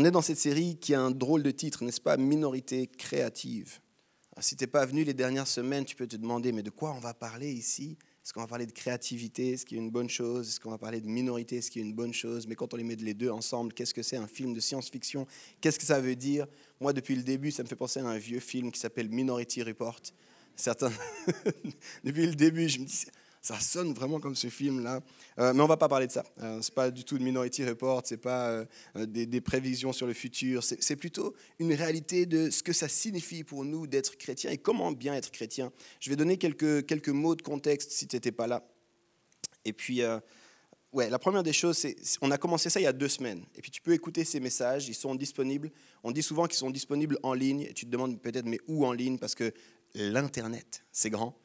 On est dans cette série qui a un drôle de titre, n'est-ce pas Minorité créative. Si tu n'es pas venu les dernières semaines, tu peux te demander, mais de quoi on va parler ici? Est-ce qu'on va parler de créativité, ce qui est une bonne chose? Est-ce qu'on va parler de minorité, ce qui est une bonne chose? Mais quand on les met les deux ensemble, qu'est-ce que c'est un film de science-fiction? Qu'est-ce que ça veut dire? Moi, depuis le début, ça me fait penser à un vieux film qui s'appelle Minority Report. Depuis le début, je me dis, ça sonne vraiment comme ce film-là. Euh, mais on ne va pas parler de ça. Euh, ce n'est pas du tout de Minority Report, ce n'est pas euh, des, prévisions sur le futur. C'est plutôt une réalité de ce que ça signifie pour nous d'être chrétien et comment bien être chrétien. Je vais donner quelques, quelques mots de contexte si tu n'étais pas là. Et puis, ouais, la première des choses, c'est on a commencé ça il y a deux semaines. Et puis tu peux écouter ces messages, ils sont disponibles. On dit souvent qu'ils sont disponibles en ligne. Et tu te demandes peut-être, mais où en ligne? Parce que l'Internet, c'est grand.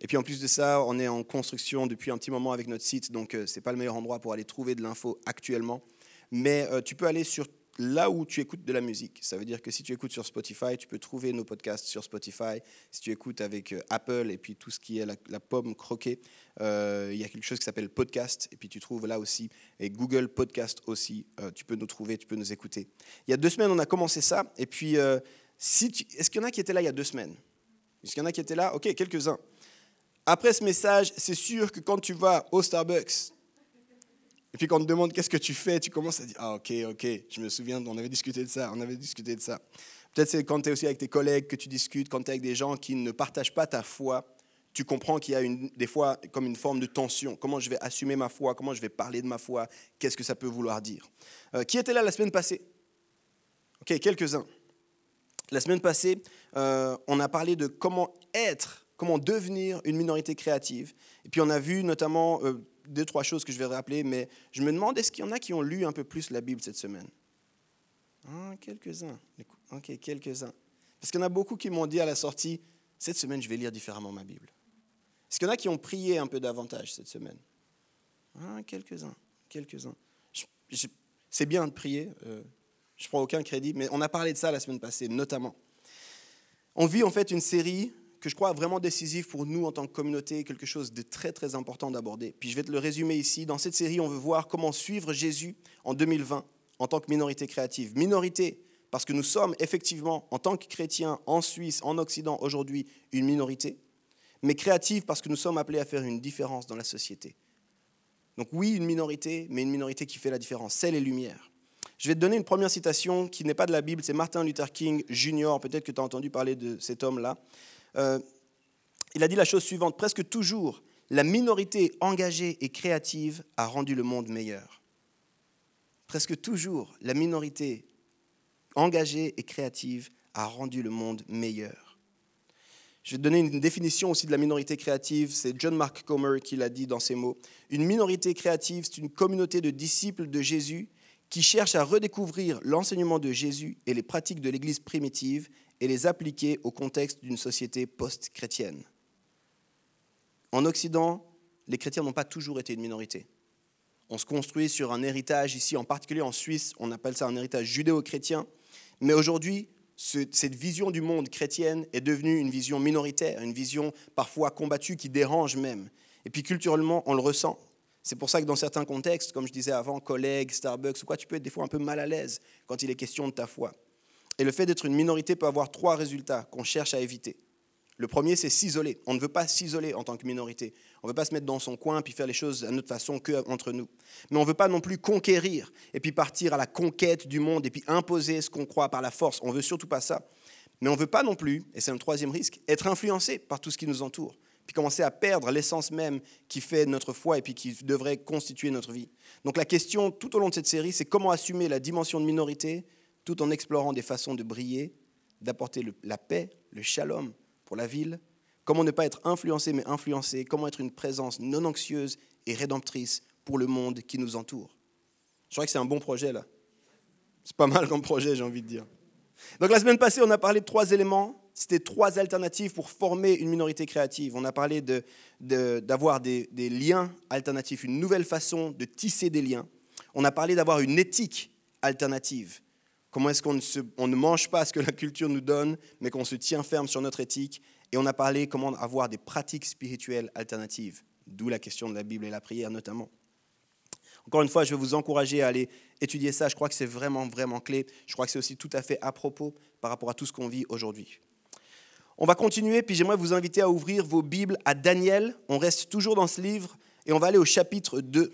Et puis en plus de ça, on est en construction depuis un petit moment avec notre site, donc euh, ce n'est pas le meilleur endroit pour aller trouver de l'info actuellement. Mais euh, tu peux aller sur là où tu écoutes de la musique. Ça veut dire que si tu écoutes sur Spotify, tu peux trouver nos podcasts sur Spotify. Si tu écoutes avec euh, Apple et puis tout ce qui est la, pomme croquée, il y a quelque chose qui s'appelle podcast et puis tu trouves là aussi. Et Google Podcast aussi, tu peux nous trouver, tu peux nous écouter. Il y a deux semaines, on a commencé ça. Et puis, est-ce qu'il y en a qui étaient là il y a deux semaines? Est-ce qu'il y en a qui étaient là? Ok, quelques-uns. Après ce message, c'est sûr que quand tu vas au Starbucks, et puis quand on te demande qu'est-ce que tu fais, tu commences à dire Ah, ok, ok, je me souviens, on avait discuté de ça, on avait discuté de ça. Peut-être c'est quand tu es aussi avec tes collègues que tu discutes, quand tu es avec des gens qui ne partagent pas ta foi, tu comprends qu'il y a une, des fois comme une forme de tension. Comment je vais assumer ma foi? Comment je vais parler de ma foi? Qu'est-ce que ça peut vouloir dire? Euh, Qui était là la semaine passée? Ok, quelques-uns. La semaine passée, euh, on a parlé de comment être comment devenir une minorité créative. Et puis on a vu notamment euh, deux, trois choses que je vais rappeler, mais je me demande, est-ce qu'il y en a qui ont lu un peu plus la Bible cette semaine? Ah, Quelques-uns. Ok, quelques-uns. Parce qu'il y en a beaucoup qui m'ont dit à la sortie, cette semaine, je vais lire différemment ma Bible. Est-ce qu'il y en a qui ont prié un peu davantage cette semaine? Ah, Quelques-uns, quelques-uns. C'est bien de prier, euh, je ne prends aucun crédit, mais on a parlé de ça la semaine passée, notamment. On vit en fait une série que je crois vraiment décisif pour nous en tant que communauté, quelque chose de très très important d'aborder. Puis je vais te le résumer ici. Dans cette série, on veut voir comment suivre Jésus en 2020 en tant que minorité créative. Minorité parce que nous sommes effectivement, en tant que chrétiens en Suisse, en Occident aujourd'hui, une minorité, mais créative parce que nous sommes appelés à faire une différence dans la société. Donc oui, une minorité, mais une minorité qui fait la différence. C'est les lumières. Je vais te donner une première citation qui n'est pas de la Bible, c'est Martin Luther King Jr. Peut-être que tu as entendu parler de cet homme-là. Euh, il a dit la chose suivante, presque toujours, la minorité engagée et créative a rendu le monde meilleur. Presque toujours, la minorité engagée et créative a rendu le monde meilleur. Je vais donner une définition aussi de la minorité créative. C'est John Mark Comer qui l'a dit dans ces mots. Une minorité créative, c'est une communauté de disciples de Jésus qui cherche à redécouvrir l'enseignement de Jésus et les pratiques de l'Église primitive et les appliquer au contexte d'une société post-chrétienne. En Occident, les chrétiens n'ont pas toujours été une minorité. On se construit sur un héritage ici, en particulier en Suisse, on appelle ça un héritage judéo-chrétien. Mais aujourd'hui, cette vision du monde chrétienne est devenue une vision minoritaire, une vision parfois combattue qui dérange même. Et puis culturellement, on le ressent. C'est pour ça que dans certains contextes, comme je disais avant, collègues, Starbucks ou quoi, tu peux être des fois un peu mal à l'aise quand il est question de ta foi. Et le fait d'être une minorité peut avoir trois résultats qu'on cherche à éviter. Le premier, c'est s'isoler. On ne veut pas s'isoler en tant que minorité. On ne veut pas se mettre dans son coin puis faire les choses à notre façon que entre nous. Mais on ne veut pas non plus conquérir et puis partir à la conquête du monde et puis imposer ce qu'on croit par la force. On ne veut surtout pas ça. Mais on ne veut pas non plus, et c'est un troisième risque, être influencé par tout ce qui nous entoure puis commencer à perdre l'essence même qui fait notre foi et puis qui devrait constituer notre vie. Donc la question tout au long de cette série, c'est comment assumer la dimension de minorité tout en explorant des façons de briller, d'apporter la paix, le shalom pour la ville. Comment ne pas être influencé mais influencé? Comment être une présence non anxieuse et rédemptrice pour le monde qui nous entoure? Je crois que c'est un bon projet là. C'est pas mal comme projet, j'ai envie de dire. Donc la semaine passée, on a parlé de trois éléments. C'était trois alternatives pour former une minorité créative. On a parlé d'avoir de, des, des liens alternatifs, une nouvelle façon de tisser des liens. On a parlé d'avoir une éthique alternative. Comment est-ce qu'on ne, mange pas ce que la culture nous donne, mais qu'on se tient ferme sur notre éthique? Et on a parlé comment avoir des pratiques spirituelles alternatives, d'où la question de la Bible et la prière notamment. Encore une fois, je vais vous encourager à aller étudier ça. Je crois que c'est vraiment, vraiment clé. Je crois que c'est aussi tout à fait à propos par rapport à tout ce qu'on vit aujourd'hui. On va continuer, puis j'aimerais vous inviter à ouvrir vos Bibles à Daniel. On reste toujours dans ce livre et on va aller au chapitre 2.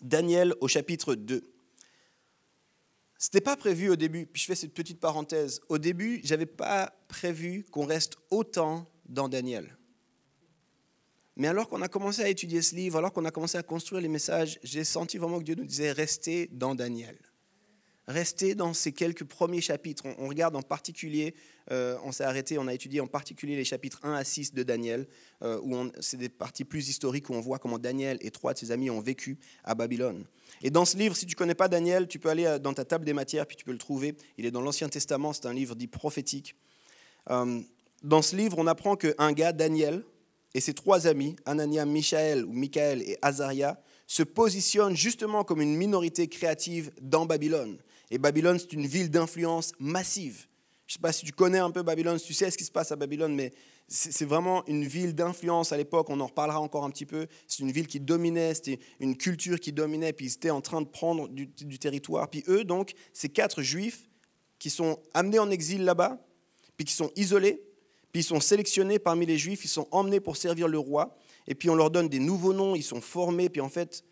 Daniel au chapitre 2. Ce n'était pas prévu au début, puis je fais cette petite parenthèse. Au début, je n'avais pas prévu qu'on reste autant dans Daniel. Mais alors qu'on a commencé à étudier ce livre, alors qu'on a commencé à construire les messages, j'ai senti vraiment que Dieu nous disait restez dans Daniel. Restez dans ces quelques premiers chapitres. On, regarde en particulier, euh, on s'est arrêté, on a étudié en particulier les chapitres 1 à 6 de Daniel, euh, où c'est des parties plus historiques où on voit comment Daniel et trois de ses amis ont vécu à Babylone. Et dans ce livre, si tu connais pas Daniel, tu peux aller euh, dans ta table des matières, puis tu peux le trouver. Il est dans l'Ancien Testament, c'est un livre dit prophétique. dans ce livre, on apprend qu'un gars, Daniel, et ses trois amis, Anania, Michaël ou Michael et Azaria, se positionnent justement comme une minorité créative dans Babylone. Et Babylone, c'est une ville d'influence massive. Je ne sais pas si tu connais un peu Babylone, si tu sais ce qui se passe à Babylone, mais c'est vraiment une ville d'influence à l'époque. On en reparlera encore un petit peu. C'est une ville qui dominait, c'était une culture qui dominait, puis ils étaient en train de prendre du, territoire. Puis eux, donc, ces quatre juifs qui sont amenés en exil là-bas, puis qui sont isolés, puis ils sont sélectionnés parmi les juifs, ils sont emmenés pour servir le roi, et puis on leur donne des nouveaux noms, ils sont formés, puis en fait,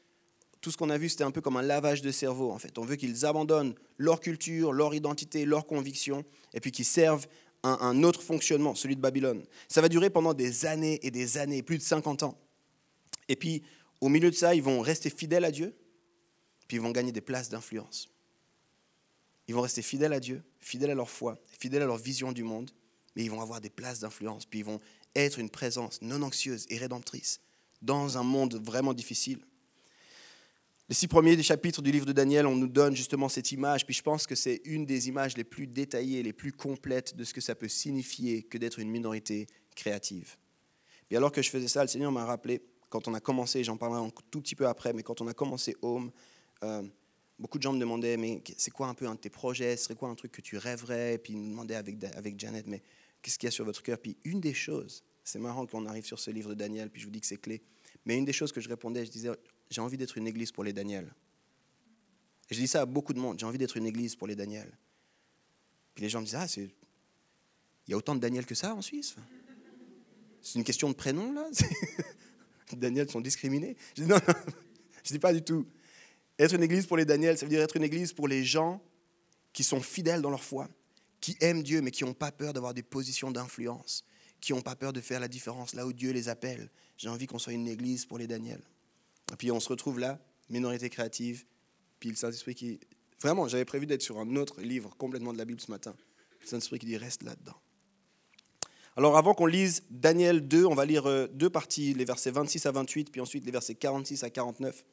tout ce qu'on a vu, c'était un peu comme un lavage de cerveau. En fait, on veut qu'ils abandonnent leur culture, leur identité, leurs convictions, et puis qu'ils servent un, un, autre fonctionnement, celui de Babylone. Ça va durer pendant des années et des années, plus de 50 ans. Et puis, au milieu de ça, ils vont rester fidèles à Dieu, puis ils vont gagner des places d'influence. Ils vont rester fidèles à Dieu, fidèles à leur foi, fidèles à leur vision du monde, mais ils vont avoir des places d'influence, puis ils vont être une présence non anxieuse et rédemptrice dans un monde vraiment difficile. Les six premiers chapitres du livre de Daniel, on nous donne justement cette image, puis je pense que c'est une des images les plus détaillées, les plus complètes de ce que ça peut signifier que d'être une minorité créative. Et alors que je faisais ça, le Seigneur m'a rappelé, quand on a commencé, j'en parlerai un tout petit peu après, mais quand on a commencé Home, euh, beaucoup de gens me demandaient, mais c'est quoi un peu un de tes projets, ce serait quoi un truc que tu rêverais, et puis ils me demandaient avec, avec Janet, mais qu'est-ce qu'il y a sur votre cœur? Puis une des choses, c'est marrant qu'on arrive sur ce livre de Daniel, puis je vous dis que c'est clé, mais une des choses que je répondais, je disais, j'ai envie d'être une église pour les Daniel. Et je dis ça à beaucoup de monde, j'ai envie d'être une église pour les Daniel. Puis les gens me disent, ah, c'est... il y a autant de Daniel que ça en Suisse C'est une question de prénom, là Daniel sont discriminés Je dis, non, non, je dis pas du tout. Être une église pour les Daniel, ça veut dire être une église pour les gens qui sont fidèles dans leur foi, qui aiment Dieu, mais qui n'ont pas peur d'avoir des positions d'influence, qui n'ont pas peur de faire la différence là où Dieu les appelle. J'ai envie qu'on soit une église pour les Daniel. Puis on se retrouve là, minorité créative, puis le Saint-Esprit qui... Vraiment, j'avais prévu d'être sur un autre livre complètement de la Bible ce matin. Le Saint-Esprit qui dit reste là-dedans. Alors avant qu'on lise Daniel 2, on va lire euh, deux parties, les versets 26 à 28, puis ensuite les versets 46 à 49.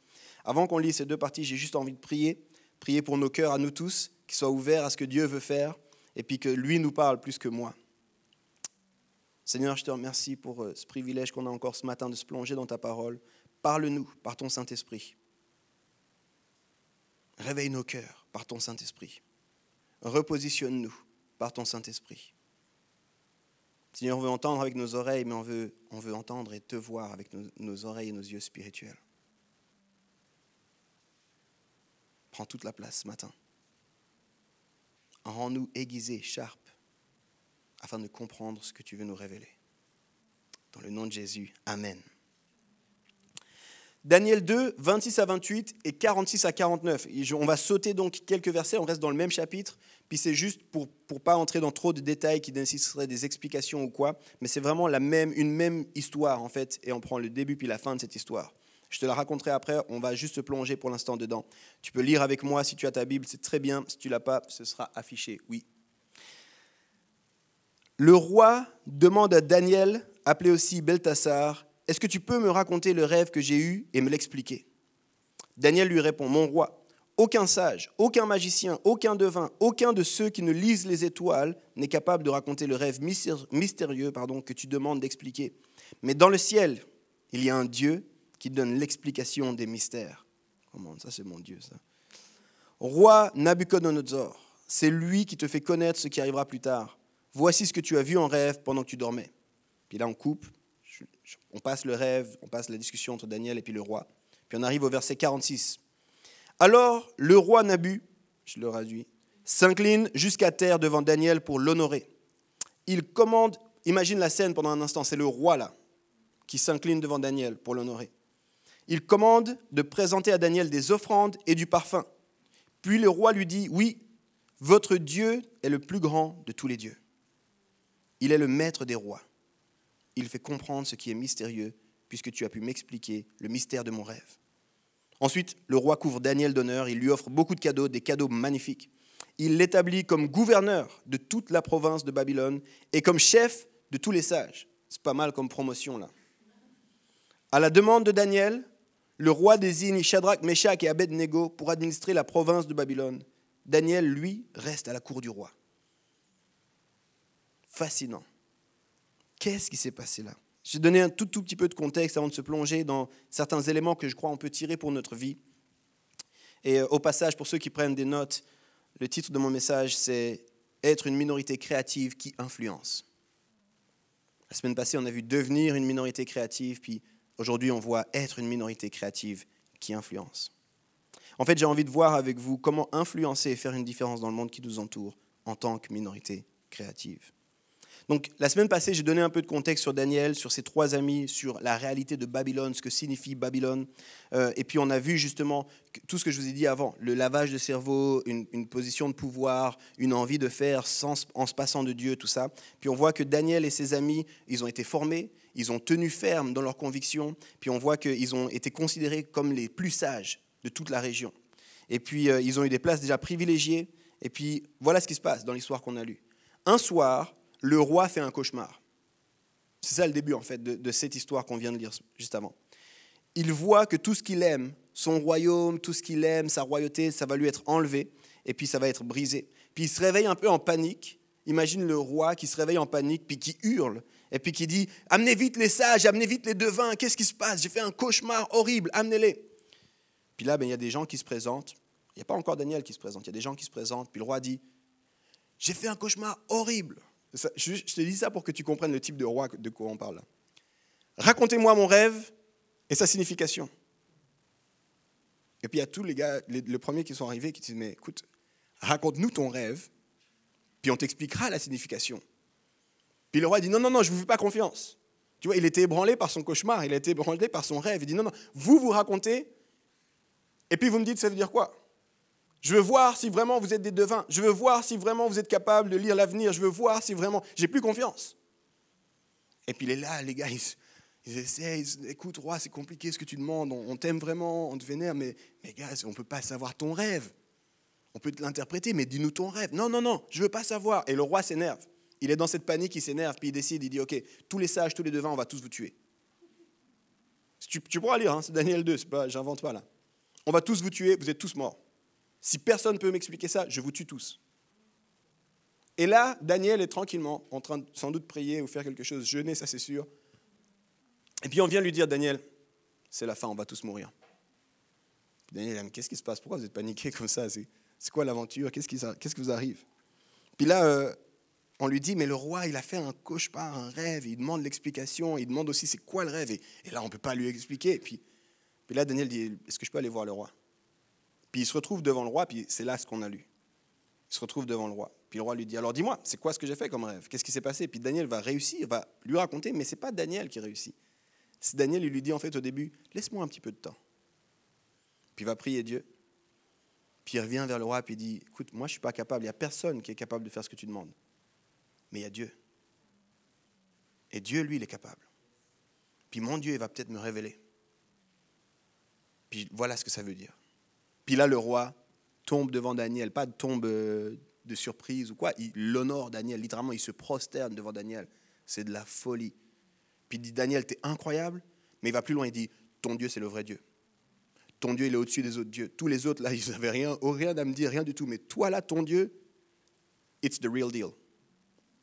Avant qu'on lise ces deux parties, j'ai juste envie de prier, prier pour nos cœurs à nous tous, qu'ils soient ouverts à ce que Dieu veut faire, et puis que lui nous parle plus que moi. Seigneur, je te remercie pour euh, ce privilège qu'on a encore ce matin de se plonger dans ta parole. Parle-nous par ton Saint-Esprit. Réveille nos cœurs par ton Saint-Esprit. Repositionne-nous par ton Saint-Esprit. Seigneur, on veut entendre avec nos oreilles, mais on veut, on veut entendre et te voir avec nos, oreilles et nos yeux spirituels. Prends toute la place ce matin. Rends-nous aiguisés, sharp, afin de comprendre ce que tu veux nous révéler. Dans le nom de Jésus, Amen. Daniel 2, 26 à 28 et 46 à 49. on va sauter donc quelques versets, on reste dans le même chapitre, puis c'est juste pour ne pas entrer dans trop de détails qui nécessiteraient des explications ou quoi, mais c'est vraiment la même, une même histoire en fait, et on prend le début puis la fin de cette histoire. Je te la raconterai après, on va juste se plonger pour l'instant dedans. Tu peux lire avec moi si tu as ta Bible, c'est très bien. Si tu l'as pas, ce sera affiché, oui. Le roi demande à Daniel, appelé aussi Beltassar, Est-ce que tu peux me raconter le rêve que j'ai eu et me l'expliquer? Daniel lui répond Mon roi, aucun sage, aucun magicien, aucun devin, aucun de ceux qui ne lisent les étoiles n'est capable de raconter le rêve mystérieux pardon, que tu demandes d'expliquer. Mais dans le ciel, il y a un Dieu qui donne l'explication des mystères. Comment ça c'est mon Dieu ça? Roi Nabucodonosor, c'est lui qui te fait connaître ce qui arrivera plus tard. Voici ce que tu as vu en rêve pendant que tu dormais. Puis là on coupe, on passe le rêve, on passe la discussion entre Daniel et puis le roi. Puis on arrive au verset 46. Alors le roi Nabu, je le traduis, s'incline jusqu'à terre devant Daniel pour l'honorer. Il commande, imagine la scène pendant un instant, c'est le roi là qui s'incline devant Daniel pour l'honorer. Il commande de présenter à Daniel des offrandes et du parfum. Puis le roi lui dit, oui, votre Dieu est le plus grand de tous les dieux. Il est le maître des rois. Il fait comprendre ce qui est mystérieux, puisque tu as pu m'expliquer le mystère de mon rêve. Ensuite, le roi couvre Daniel d'honneur, il lui offre beaucoup de cadeaux, des cadeaux magnifiques. Il l'établit comme gouverneur de toute la province de Babylone et comme chef de tous les sages. C'est pas mal comme promotion là. À la demande de Daniel, le roi désigne Shadrach, Meshach et Abednego pour administrer la province de Babylone. Daniel, lui, reste à la cour du roi. Fascinant. Qu'est-ce qui s'est passé là? Je vais donner un tout, tout petit peu de contexte avant de se plonger dans certains éléments que je crois on peut tirer pour notre vie. Et euh, au passage, pour ceux qui prennent des notes, le titre de mon message, c'est Être une minorité créative qui influence. La semaine passée, on a vu devenir une minorité créative, puis aujourd'hui, on voit être une minorité créative qui influence. En fait, j'ai envie de voir avec vous comment influencer et faire une différence dans le monde qui nous entoure en tant que minorité créative. Donc la semaine passée, j'ai donné un peu de contexte sur Daniel, sur ses trois amis, sur la réalité de Babylone, ce que signifie Babylone. Euh, et puis on a vu justement tout ce que je vous ai dit avant, le lavage de cerveau, une, position de pouvoir, une envie de faire sans, en se passant de Dieu, tout ça. Puis on voit que Daniel et ses amis, ils ont été formés, ils ont tenu ferme dans leurs convictions, puis on voit qu'ils ont été considérés comme les plus sages de toute la région. Et puis euh, ils ont eu des places déjà privilégiées. Et puis voilà ce qui se passe dans l'histoire qu'on a lue. Un soir, le roi fait un cauchemar. C'est ça le début en fait de, cette histoire qu'on vient de lire juste avant. Il voit que tout ce qu'il aime, son royaume, tout ce qu'il aime, sa royauté, ça va lui être enlevé et puis ça va être brisé. Puis il se réveille un peu en panique. Imagine le roi qui se réveille en panique puis qui hurle et puis qui dit Amenez vite les sages, amenez vite les devins, qu'est-ce qui se passe? J'ai fait un cauchemar horrible, amenez-les. Puis là, ben, il y a des gens qui se présentent. Il n'y a pas encore Daniel qui se présente, il y a des gens qui se présentent. Puis le roi dit J'ai fait un cauchemar horrible je, te dis ça pour que tu comprennes le type de roi de quoi on parle. Racontez-moi mon rêve et sa signification. Et puis il y a tous les gars, les, le premier qui sont arrivés, qui disent, mais écoute, raconte-nous ton rêve, puis on t'expliquera la signification. Puis le roi dit, non, non, non, je ne vous fais pas confiance. Tu vois, il était ébranlé par son cauchemar, il a été ébranlé par son rêve. Il dit, non, non, vous vous racontez, et puis vous me dites, ça veut dire quoi? Je veux voir si vraiment vous êtes des devins. Je veux voir si vraiment vous êtes capable de lire l'avenir. Je veux voir si vraiment... J'ai plus confiance. Et puis il est là, les gars, ils, essaient. écoute, roi, c'est compliqué ce que tu demandes. On, t'aime vraiment, on te vénère, mais, mais gars, on ne peut pas savoir ton rêve. On peut l'interpréter, mais dis-nous ton rêve. Non, non, non, je ne veux pas savoir. Et le roi s'énerve. Il est dans cette panique, il s'énerve, puis il décide, il dit, OK, tous les sages, tous les devins, on va tous vous tuer. Tu, tu pourras lire, hein, c'est Daniel 2, j'invente pas là. On va tous vous tuer, vous êtes tous morts. Si personne ne peut m'expliquer ça, je vous tue tous. Et là, Daniel est tranquillement en train de sans doute prier ou faire quelque chose, jeûner, ça c'est sûr. Et puis on vient lui dire, Daniel, c'est la fin, on va tous mourir. Daniel, qu'est-ce qui se passe? Pourquoi vous êtes paniqué comme ça? C'est quoi l'aventure? Qu'est-ce qui, qui, vous arrive? Puis là, euh, on lui dit, mais le roi, il a fait un cauchemar, un rêve, il demande l'explication, il demande aussi c'est quoi le rêve? Et, là, on ne peut pas lui expliquer. puis, puis là, Daniel dit, est-ce que je peux aller voir le roi? Puis il se retrouve devant le roi, puis c'est là ce qu'on a lu. Il se retrouve devant le roi. Puis le roi lui dit, alors dis-moi, c'est quoi ce que j'ai fait comme rêve? Qu'est-ce qui s'est passé? Puis Daniel va réussir, va lui raconter, mais ce n'est pas Daniel qui réussit. C'est Daniel, il lui dit en fait au début, laisse-moi un petit peu de temps. Puis il va prier Dieu. Puis il revient vers le roi, puis il dit, écoute, moi je ne suis pas capable, il n'y a personne qui est capable de faire ce que tu demandes. Mais il y a Dieu. Et Dieu, lui, il est capable. Puis mon Dieu, il va peut-être me révéler. Puis voilà ce que ça veut dire. Puis là, le roi tombe devant Daniel, pas tombe euh, de surprise ou quoi, il l'honore Daniel, littéralement, il se prosterne devant Daniel. C'est de la folie. Puis il dit, Daniel, t'es incroyable, mais il va plus loin, il dit, ton Dieu, c'est le vrai Dieu. ton Dieu, il est au-dessus des autres dieux. Tous les autres, là, ils n'avaient rien, rien à me dire, rien du tout. Mais toi, là, ton Dieu, it's the real deal.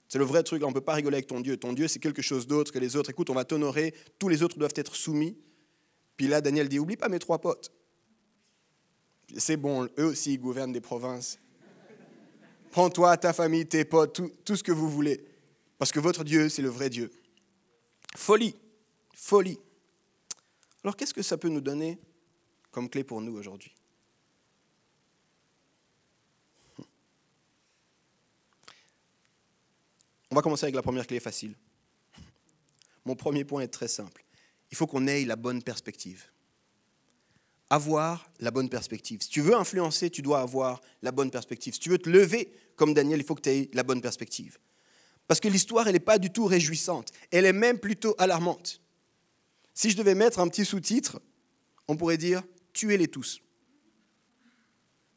C'est le vrai truc, on ne peut pas rigoler avec ton Dieu. Ton Dieu, c'est quelque chose d'autre que les autres. Écoute, on va t'honorer, tous les autres doivent être soumis. Puis là, Daniel dit, oublie pas mes trois potes. C'est bon, eux aussi, ils gouvernent des provinces. Prends-toi, ta famille, tes potes, tout, tout ce que vous voulez. Parce que votre Dieu, c'est le vrai Dieu. Folie, folie. Alors qu'est-ce que ça peut nous donner comme clé pour nous aujourd'hui? On va commencer avec la première clé facile. Mon premier point est très simple. Il faut qu'on ait la bonne perspective. Avoir la bonne perspective. Si tu veux influencer, tu dois avoir la bonne perspective. Si tu veux te lever comme Daniel, il faut que tu aies la bonne perspective. Parce que l'histoire, elle n'est pas du tout réjouissante. Elle est même plutôt alarmante. Si je devais mettre un petit sous-titre, on pourrait dire tuez-les tous.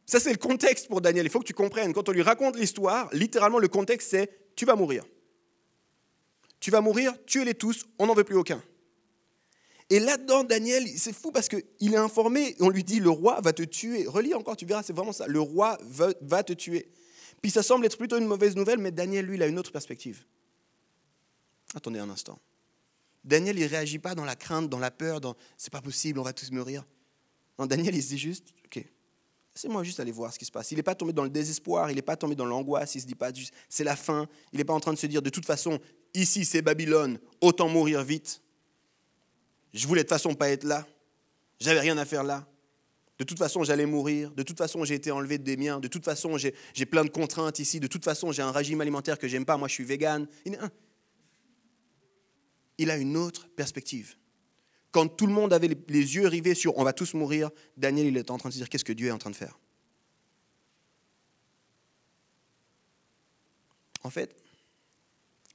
Ça, c'est le contexte pour Daniel. Il faut que tu comprennes. Quand on lui raconte l'histoire, littéralement, le contexte, c'est tu vas mourir. Tu vas mourir, tuez-les tous, on n'en veut plus aucun. Et là-dedans, Daniel, c'est fou parce qu'il est informé, on lui dit le roi va te tuer. Relis encore, tu verras, c'est vraiment ça. Le roi va, te tuer. Puis ça semble être plutôt une mauvaise nouvelle, mais Daniel, lui, il a une autre perspective. Attendez un instant. Daniel, il ne réagit pas dans la crainte, dans la peur, dans c'est pas possible, on va tous mourir. Non, Daniel, il se dit juste, ok, laissez-moi juste aller voir ce qui se passe. Il n'est pas tombé dans le désespoir, il n'est pas tombé dans l'angoisse, il ne se dit pas, c'est la fin, il n'est pas en train de se dire, de toute façon, ici c'est Babylone, autant mourir vite. Je voulais de toute façon pas être là, j'avais rien à faire là. De toute façon, j'allais mourir. De toute façon, j'ai été enlevé des miens. De toute façon, j'ai plein de contraintes ici. De toute façon, j'ai un régime alimentaire que j'aime pas. Moi, je suis vegan. Il a une autre perspective. Quand tout le monde avait les yeux rivés sur on va tous mourir, Daniel, il était en train de se dire qu'est-ce que Dieu est en train de faire? En fait,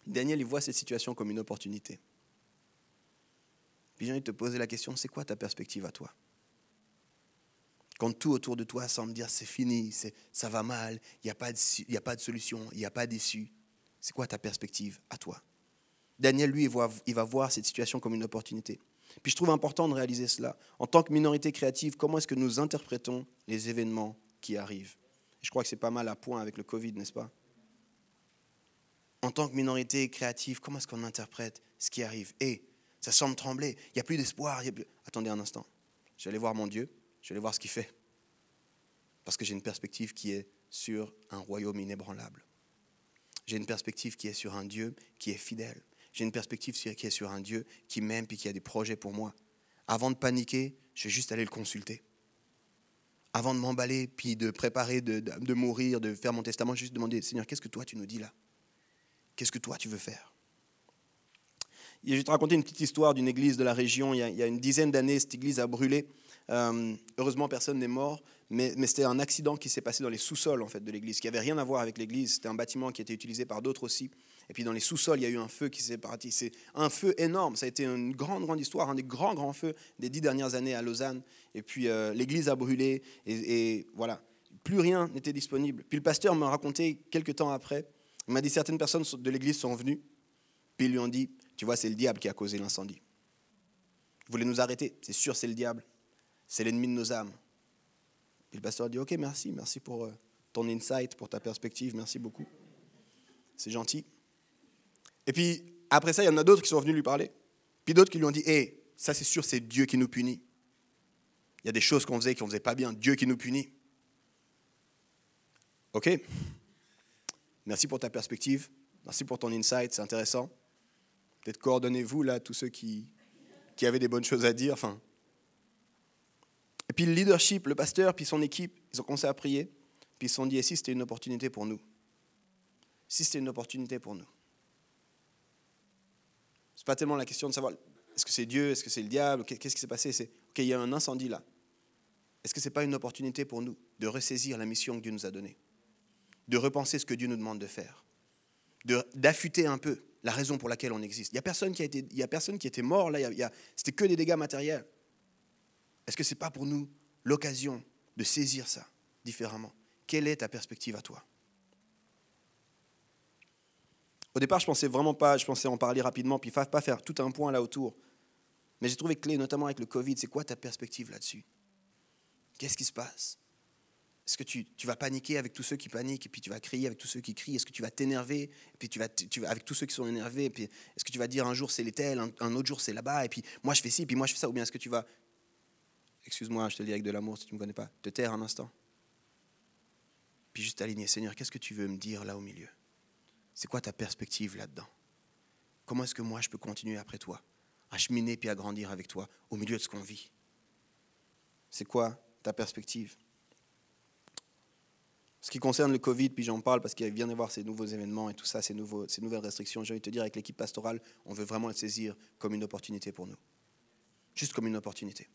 Daniel, il voit cette situation comme une opportunité. Puis j'ai envie de te poser la question, c'est quoi ta perspective à toi? Quand tout autour de toi semble dire c'est fini, ça va mal, il n'y a, pas de, a pas de solution, il n'y a pas d'issue, c'est quoi ta perspective à toi? Daniel, lui, il va, il va voir cette situation comme une opportunité. Puis je trouve important de réaliser cela. En tant que minorité créative, comment est-ce que nous interprétons les événements qui arrivent? Je crois que c'est pas mal à point avec le Covid, n'est-ce pas? En tant que minorité créative, comment est-ce qu'on interprète ce qui arrive? Et ça semble trembler, il n'y a plus d'espoir. Attendez un instant, je vais aller voir mon Dieu, je vais aller voir ce qu'il fait. Parce que j'ai une perspective qui est sur un royaume inébranlable. J'ai une perspective qui est sur un Dieu qui est fidèle. J'ai une perspective qui est sur un Dieu qui m'aime et qui a des projets pour moi. Avant de paniquer, je vais juste aller le consulter. Avant de m'emballer, puis de préparer de, de, mourir, de faire mon testament, juste demander, Seigneur, qu'est-ce que toi tu nous dis là? Qu'est-ce que toi tu veux faire? Je vais te raconter une petite histoire d'une église de la région. Il y a, une dizaine d'années, cette église a brûlé. Euh, heureusement, personne n'est mort, mais, c'était un accident qui s'est passé dans les sous-sols en fait, de l'église, qui n'avait rien à voir avec l'église. C'était un bâtiment qui était utilisé par d'autres aussi. Et puis dans les sous-sols, il y a eu un feu qui s'est parti. C'est un feu énorme. Ça a été une grande, grande histoire, un des grands, grands feux des dix dernières années à Lausanne. Et puis euh, l'église a brûlé. Et, voilà, plus rien n'était disponible. Puis le pasteur m'a raconté quelques temps après. Il m'a dit certaines personnes de l'église sont venues. Puis ils lui ont dit Tu vois, c'est le diable qui a causé l'incendie. Vous voulez nous arrêter? C'est sûr, c'est le diable. C'est l'ennemi de nos âmes. Puis le pasteur dit Ok, merci, merci pour euh, ton insight, pour ta perspective, merci beaucoup. C'est gentil. Et puis, après ça, il y en a d'autres qui sont venus lui parler. Puis d'autres qui lui ont dit, hé, ça c'est sûr, c'est Dieu qui nous punit. Il y a des choses qu'on faisait qui ne faisait pas bien. Dieu qui nous punit. OK? Merci pour ta perspective. Merci pour ton insight, c'est intéressant. Peut-être coordonnez-vous là, tous ceux qui, qui avaient des bonnes choses à dire. Enfin. Et puis le leadership, le pasteur, puis son équipe, ils ont commencé à prier. Puis ils se sont dit, et si c'était une opportunité pour nous Si c'était une opportunité pour nous n'est pas tellement la question de savoir est-ce que c'est Dieu, est-ce que c'est le diable, qu'est-ce qui s'est passé. C'est OK, il y a un incendie là. Est-ce que ce n'est pas une opportunité pour nous de ressaisir la mission que Dieu nous a donnée, de repenser ce que Dieu nous demande de faire, d'affûter un peu? La raison pour laquelle on existe. Il n'y a personne qui a été, y a personne qui était mort là. c'était que des dégâts matériels. Est-ce que ce n'est pas pour nous l'occasion de saisir ça différemment? Quelle est ta perspective à toi? Au départ, je pensais vraiment pas, je pensais en parler rapidement, puis pas faire tout un point là autour. Mais j'ai trouvé clé, notamment avec le Covid, c'est quoi ta perspective là-dessus? Qu'est-ce qui se passe? Est-ce que tu, vas paniquer avec tous ceux qui paniquent, et puis tu vas crier avec tous ceux qui crient? Est-ce que tu vas t'énerver, et puis tu vas, avec tous ceux qui sont énervés et Est-ce que tu vas dire un jour c'est les tels, un, autre jour c'est là-bas, et puis moi je fais ci, puis moi je fais ça? Ou bien est-ce que tu vas, excuse-moi, je te le dis avec de l'amour si tu ne me connais pas, te taire un instant? Puis juste aligner, Seigneur, qu'est-ce que tu veux me dire là au milieu? C'est quoi ta perspective là-dedans? Comment est-ce que moi je peux continuer après toi à cheminer puis à grandir avec toi au milieu de ce qu'on vit? C'est quoi ta perspective? Ce qui concerne le Covid, puis j'en parle parce qu'il vient d'y avoir ces nouveaux événements et tout ça, ces, nouveaux, ces nouvelles restrictions, j'ai envie de te dire, avec l'équipe pastorale, on veut vraiment le saisir comme une opportunité pour nous. Juste comme une opportunité.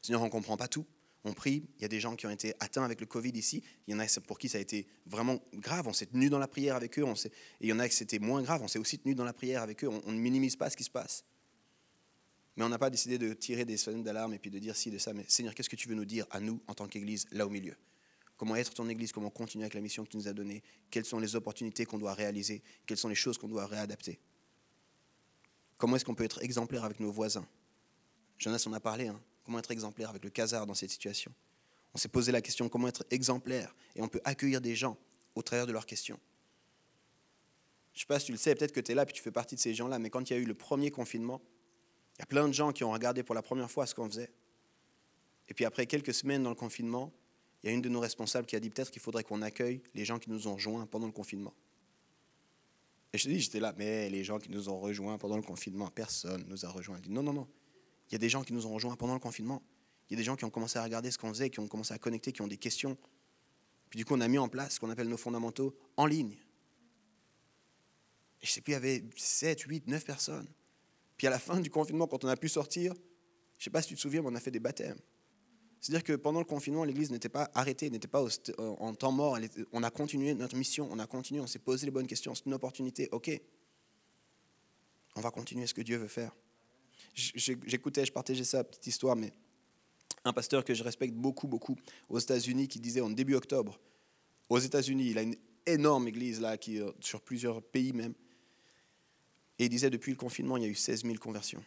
Seigneur, on ne comprend pas tout. On prie. Il y a des gens qui ont été atteints avec le Covid ici. Il y en a pour qui ça a été vraiment grave. On s'est tenu dans la prière avec eux. On et il y en a qui c'était moins grave. On s'est aussi tenu dans la prière avec eux. On, on ne minimise pas ce qui se passe. Mais on n'a pas décidé de tirer des sonnettes d'alarme et puis de dire ci, de ça. Mais Seigneur, qu'est-ce que tu veux nous dire à nous en tant qu'Église là au milieu? Comment être ton Église Comment continuer avec la mission que tu nous as donnée Quelles sont les opportunités qu'on doit réaliser Quelles sont les choses qu'on doit réadapter Comment est-ce qu'on peut être exemplaire avec nos voisins Jonas en a parlé. Hein Comment être exemplaire avec le casar dans cette situation On s'est posé la question comment être exemplaire et on peut accueillir des gens au travers de leurs questions. Je ne sais pas si tu le sais, peut-être que tu es là puis tu fais partie de ces gens-là, mais quand il y a eu le premier confinement, il y a plein de gens qui ont regardé pour la première fois ce qu'on faisait. Et puis après quelques semaines dans le confinement, il y a une de nos responsables qui a dit peut-être qu'il faudrait qu'on accueille les gens qui nous ont rejoints pendant le confinement. Et je te dis, j'étais là, mais les gens qui nous ont rejoints pendant le confinement, personne nous a rejoints. Elle dit, non, non, non, il y a des gens qui nous ont rejoints pendant le confinement. Il y a des gens qui ont commencé à regarder ce qu'on faisait, qui ont commencé à connecter, qui ont des questions. Puis du coup, on a mis en place ce qu'on appelle nos fondamentaux en ligne. Et je sais plus, il y avait 7, 8, 9 personnes. Puis à la fin du confinement, quand on a pu sortir, je sais pas si tu te souviens, mais on a fait des baptêmes. C'est-à-dire que pendant le confinement, l'Église n'était pas arrêtée, n'était pas en temps mort. On a continué notre mission, on a continué, on s'est posé les bonnes questions. C'est une opportunité, ok. On va continuer ce que Dieu veut faire j'écoutais, je partageais ça, petite histoire, mais un pasteur que je respecte beaucoup, beaucoup aux États-Unis qui disait en début octobre, aux États-Unis, il a une énorme église là, qui, euh, sur plusieurs pays même, et il disait depuis le confinement, il y a eu 16 000 conversions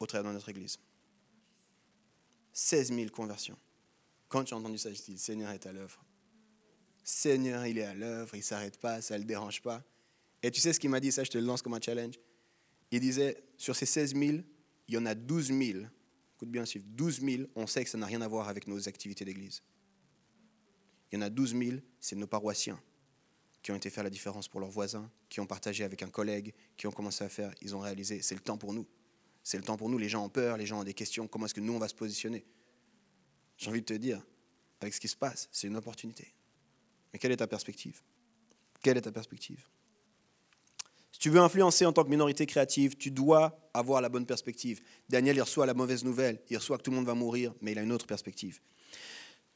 au travers de notre église. 16 000 conversions. Quand j'ai entendu ça, je dit, le Seigneur est à l'œuvre. Seigneur, il est à l'œuvre, il ne s'arrête pas, ça ne le dérange pas. Et tu sais ce qu'il m'a dit, ça je te le lance comme un challenge il disait, sur ces 16 000, il y en a 12 000, écoute bien, 12 000, on sait que ça n'a rien à voir avec nos activités d'église. Il y en a 12 000, c'est nos paroissiens qui ont été faire la différence pour leurs voisins, qui ont partagé avec un collègue, qui ont commencé à faire, ils ont réalisé, c'est le temps pour nous. C'est le temps pour nous, les gens ont peur, les gens ont des questions, comment est-ce que nous on va se positionner? J'ai envie de te dire, avec ce qui se passe, c'est une opportunité. Mais quelle est ta perspective? Quelle est ta perspective? Si tu veux influencer en tant que minorité créative, tu dois avoir la bonne perspective. Daniel, il reçoit la mauvaise nouvelle, il reçoit que tout le monde va mourir, mais il a une autre perspective.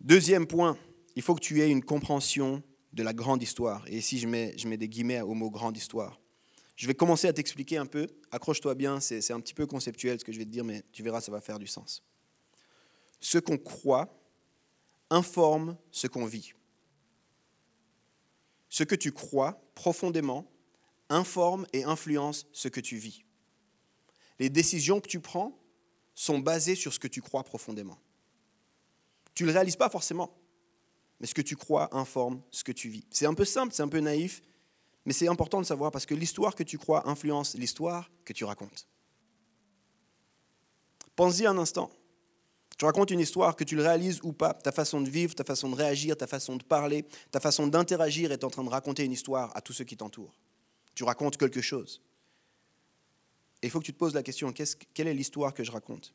Deuxième point, il faut que tu aies une compréhension de la grande histoire. Et ici, je mets, je mets des guillemets au mot grande histoire. Je vais commencer à t'expliquer un peu. Accroche-toi bien, c'est un petit peu conceptuel ce que je vais te dire, mais tu verras, ça va faire du sens. Ce qu'on croit informe ce qu'on vit. Ce que tu crois profondément informe et influence ce que tu vis. Les décisions que tu prends sont basées sur ce que tu crois profondément. Tu ne le réalises pas forcément, mais ce que tu crois informe ce que tu vis. C'est un peu simple, c'est un peu naïf, mais c'est important de savoir parce que l'histoire que tu crois influence l'histoire que tu racontes. Pense-y un instant. Tu racontes une histoire, que tu le réalises ou pas, ta façon de vivre, ta façon de réagir, ta façon de parler, ta façon d'interagir est en train de raconter une histoire à tous ceux qui t'entourent. Tu racontes quelque chose. Et il faut que tu te poses la question, quelle est l'histoire que je raconte?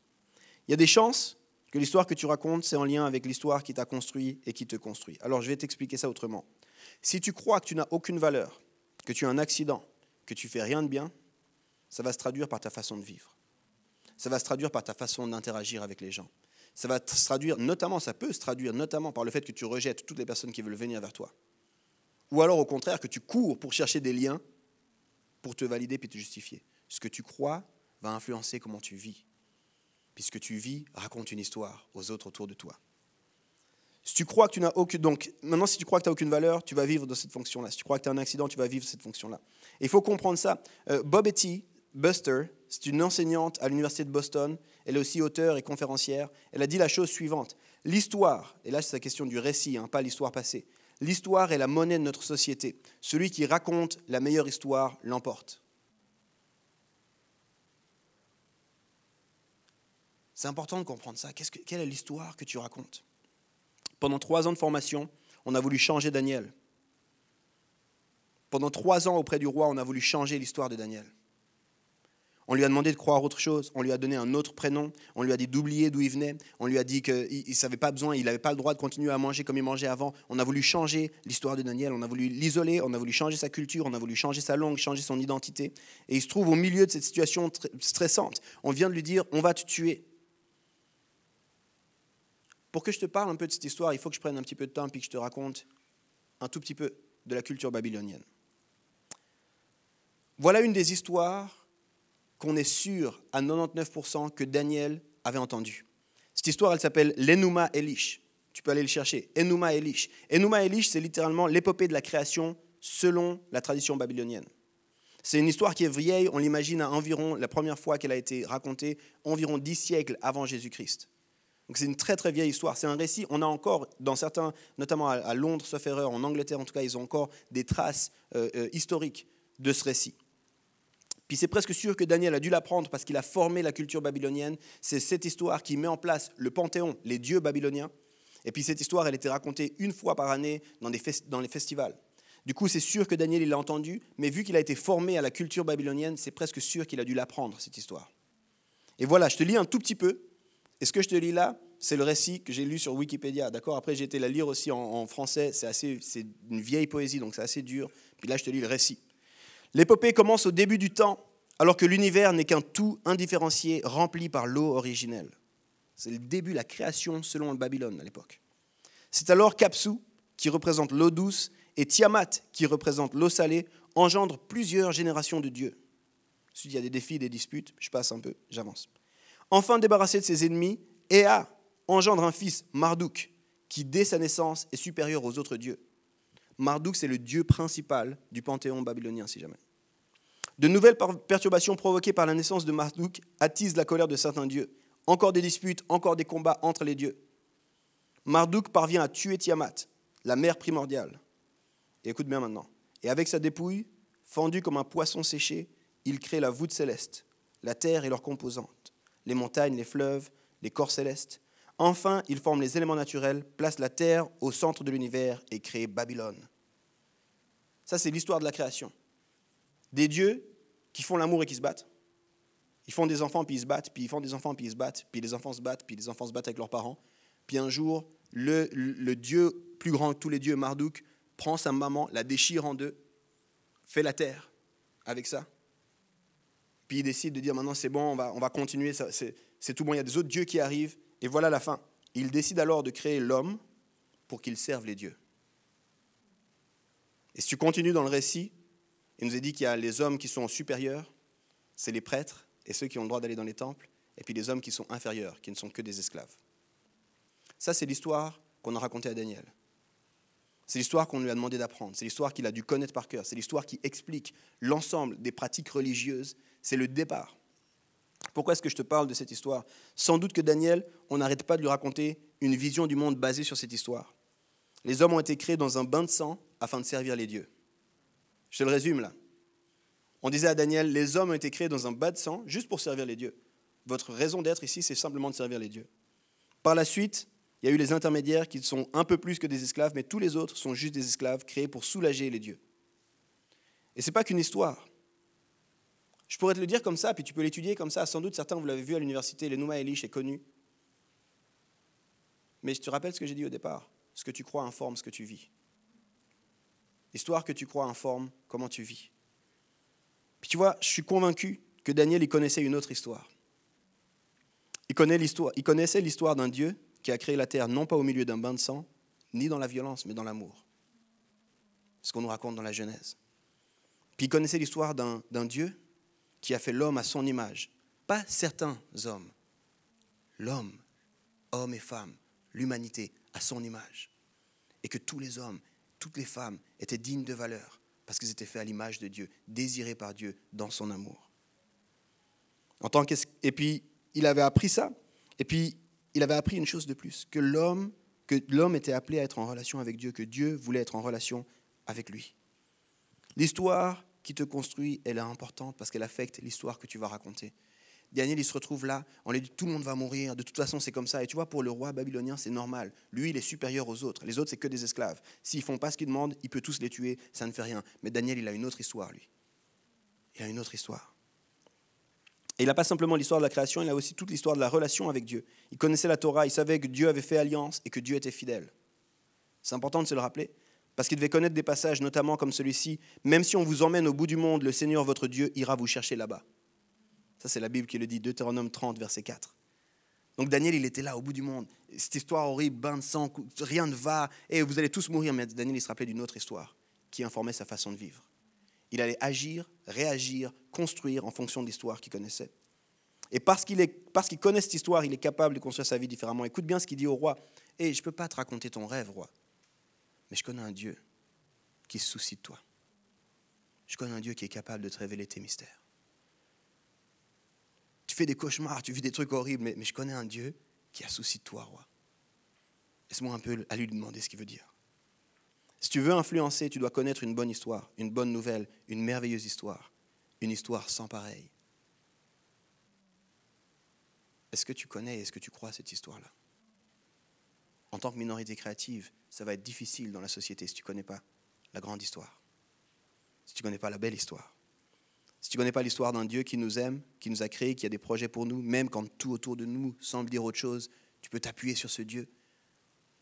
Il y a des chances que l'histoire que tu racontes, c'est en lien avec l'histoire qui t'a construit et qui te construit. Alors je vais t'expliquer ça autrement. Si tu crois que tu n'as aucune valeur, que tu as un accident, que tu fais rien de bien, ça va se traduire par ta façon de vivre. Ça va se traduire par ta façon d'interagir avec les gens. Ça va se traduire notamment, ça peut se traduire notamment par le fait que tu rejettes toutes les personnes qui veulent venir vers toi. Ou alors au contraire que tu cours pour chercher des liens pour te valider puis te justifier. Ce que tu crois va influencer comment tu vis. Puisque tu vis raconte une histoire aux autres autour de toi. Si tu crois que tu n'as aucune. Donc, maintenant, si tu crois que tu n'as aucune valeur, tu vas vivre dans cette fonction-là. Si tu crois que tu as un accident, tu vas vivre cette fonction-là. Il faut comprendre ça. Euh, Bob Etty, Buster, c'est une enseignante à l'Université de Boston. Elle est aussi auteure et conférencière. Elle a dit la chose suivante L'histoire, et là c'est la question du récit, hein, pas l'histoire passée, l'histoire est la monnaie de notre société. Celui qui raconte la meilleure histoire l'emporte. C'est important de comprendre ça. quelle est l'histoire que tu racontes? Pendant trois ans de formation, on a voulu changer Daniel. Pendant trois ans auprès du roi, on a voulu changer l'histoire de Daniel. On lui a demandé de croire autre chose, on lui a donné un autre prénom, on lui a dit d'oublier d'où il venait, on lui a dit qu'il ne savait pas besoin, il n'avait pas le droit de continuer à manger comme il mangeait avant. On a voulu changer l'histoire de Daniel, on a voulu l'isoler, on a voulu changer sa culture, on a voulu changer sa langue, changer son identité. Et il se trouve au milieu de cette situation stressante. On vient de lui dire, on va te tuer. Pour que je te parle un peu de cette histoire, il faut que je prenne un petit peu de temps et que je te raconte un tout petit peu de la culture babylonienne. Voilà une des histoires qu'on est sûr à 99% que Daniel avait entendu. Cette histoire, elle s'appelle l'Enuma Elish. Tu peux aller le chercher. Enuma Elish. Enuma Elish, c'est littéralement l'épopée de la création selon la tradition babylonienne. C'est une histoire qui est vieille, on l'imagine à environ, la première fois qu'elle a été racontée, environ dix siècles avant Jésus-Christ. Donc c'est une très très vieille histoire. C'est un récit, on a encore, dans certains, notamment à Londres, sauf erreur, en Angleterre en tout cas, ils ont encore des traces euh, euh, historiques de ce récit. Puis c'est presque sûr que Daniel a dû l'apprendre parce qu'il a formé la culture babylonienne. C'est cette histoire qui met en place le panthéon, les dieux babyloniens. Et puis cette histoire, elle était racontée une fois par année dans, dans les festivals. Du coup, c'est sûr que Daniel, l'a entendu, mais vu qu'il a été formé à la culture babylonienne, c'est presque sûr qu'il a dû l'apprendre, cette histoire. Et voilà, je te lis un tout petit peu. Et ce que je te lis là, c'est le récit que j'ai lu sur Wikipédia. D'accord? Après, j'ai été la lire aussi en, français. C'est assez, c'est une vieille poésie, donc c'est assez dur. Puis là, je te lis le récit. L'épopée commence au début du temps, alors que l'univers n'est qu'un tout indifférencié rempli par l'eau originelle. C'est le début la création selon le Babylone à l'époque. C'est alors qu'Apsu, qui représente l'eau douce, et Tiamat, qui représente l'eau salée, engendrent plusieurs générations de dieux. Il y a des défis, des disputes, je passe un peu, j'avance. Enfin débarrassé de ses ennemis, Ea engendre un fils, Marduk, qui dès sa naissance est supérieur aux autres dieux. Marduk, c'est le dieu principal du panthéon babylonien, si jamais. De nouvelles perturbations provoquées par la naissance de Marduk attisent la colère de certains dieux. Encore des disputes, encore des combats entre les dieux. Marduk parvient à tuer Tiamat, la mère primordiale. Écoute bien maintenant. Et avec sa dépouille, fendue comme un poisson séché, il crée la voûte céleste, la terre et leurs composantes, les montagnes, les fleuves, les corps célestes, Enfin, il forme les éléments naturels, place la terre au centre de l'univers et crée Babylone. Ça, c'est l'histoire de la création. Des dieux qui font l'amour et qui se battent. Ils font des enfants puis ils se battent, puis ils font des enfants puis ils se battent, puis les enfants se battent, puis les enfants se battent avec leurs parents. Puis un jour, le, le dieu plus grand que tous les dieux, Marduk, prend sa maman, la déchire en deux, fait la terre avec ça. Puis il décide de dire maintenant c'est bon, on va, on va continuer, c'est tout bon, il y a des autres dieux qui arrivent, et voilà la fin. Il décide alors de créer l'homme pour qu'il serve les dieux. Et si tu continues dans le récit, il nous est dit qu'il y a les hommes qui sont supérieurs, c'est les prêtres et ceux qui ont le droit d'aller dans les temples, et puis les hommes qui sont inférieurs, qui ne sont que des esclaves. Ça, c'est l'histoire qu'on a racontée à Daniel. C'est l'histoire qu'on lui a demandé d'apprendre, c'est l'histoire qu'il a dû connaître par cœur, c'est l'histoire qui explique l'ensemble des pratiques religieuses, c'est le départ. Pourquoi est-ce que je te parle de cette histoire? Sans doute que Daniel, on n'arrête pas de lui raconter une vision du monde basée sur cette histoire. Les hommes ont été créés dans un bain de sang afin de servir les dieux. Je te le résume là. On disait à Daniel, les hommes ont été créés dans un bain de sang juste pour servir les dieux. Votre raison d'être ici, c'est simplement de servir les dieux. Par la suite, il y a eu les intermédiaires qui sont un peu plus que des esclaves, mais tous les autres sont juste des esclaves créés pour soulager les dieux. Et ce n'est pas qu'une histoire. Je pourrais te le dire comme ça, puis tu peux l'étudier comme ça. Sans doute, certains, vous l'avez vu à l'université, le Nouma Elish est connu. Mais je te rappelle ce que j'ai dit au départ? Ce que tu crois informe ce que tu vis. L'histoire que tu crois informe comment tu vis. Puis tu vois, je suis convaincu que Daniel, il connaissait une autre histoire. Il, il connaissait l'histoire d'un Dieu qui a créé la terre non pas au milieu d'un bain de sang, ni dans la violence, mais dans l'amour. Ce qu'on nous raconte dans la Genèse. Puis il connaissait l'histoire d'un Dieu qui a fait l'homme à son image. Pas certains hommes. L'homme, hommes et femmes, l'humanité à son image. Et que tous les hommes, toutes les femmes étaient dignes de valeur parce qu'ils étaient faits à l'image de Dieu, désirés par Dieu dans son amour. En tant et puis, il avait appris ça. Et puis, il avait appris une chose de plus, que l'homme, que l'homme était appelé à être en relation avec Dieu, que Dieu voulait être en relation avec lui. L'histoire qui te construit, elle est importante parce qu'elle affecte l'histoire que tu vas raconter. Daniel, il se retrouve là, on lui dit tout le monde va mourir, de toute façon c'est comme ça. Et tu vois, pour le roi babylonien, c'est normal. Lui, il est supérieur aux autres. Les autres, c'est que des esclaves. S'ils font pas ce qu'ils demandent, il peut tous les tuer, ça ne fait rien. Mais Daniel, il a une autre histoire, lui. Il a une autre histoire. Et il n'a pas simplement l'histoire de la création, il a aussi toute l'histoire de la relation avec Dieu. Il connaissait la Torah, il savait que Dieu avait fait alliance et que Dieu était fidèle. C'est important de se le rappeler, parce qu'il devait connaître des passages, notamment comme celui-ci, même si on vous emmène au bout du monde, le Seigneur votre Dieu ira vous chercher là-bas. Ça, c'est la Bible qui le dit, Deutéronome 30, verset 4. Donc Daniel, il était là au bout du monde. Cette histoire horrible, bain de sang, rien ne va, et vous allez tous mourir. Mais Daniel, il se rappelait d'une autre histoire qui informait sa façon de vivre. Il allait agir, réagir, construire en fonction de l'histoire qu'il connaissait. Et parce qu'il qu'il connaît cette histoire, il est capable de construire sa vie différemment. Écoute bien ce qu'il dit au roi. Et je ne peux pas te raconter ton rêve, roi. Mais je connais un Dieu qui se soucie de toi. Je connais un Dieu qui est capable de te révéler tes mystères tu fais des cauchemars, tu vis des trucs horribles, mais, je connais un Dieu qui a souci de toi, roi. Laisse-moi un peu à lui demander ce qu'il veut dire. Si tu veux influencer, tu dois connaître une bonne histoire, une bonne nouvelle, une merveilleuse histoire, une histoire sans pareil. Est-ce que tu connais, est-ce que tu crois cette histoire-là? En tant que minorité créative, ça va être difficile dans la société si tu ne connais pas la grande histoire, si tu ne connais pas la belle histoire. Si tu ne connais pas l'histoire d'un Dieu qui nous aime, qui nous a créés, qui a des projets pour nous, même quand tout autour de nous semble dire autre chose, tu peux t'appuyer sur ce Dieu.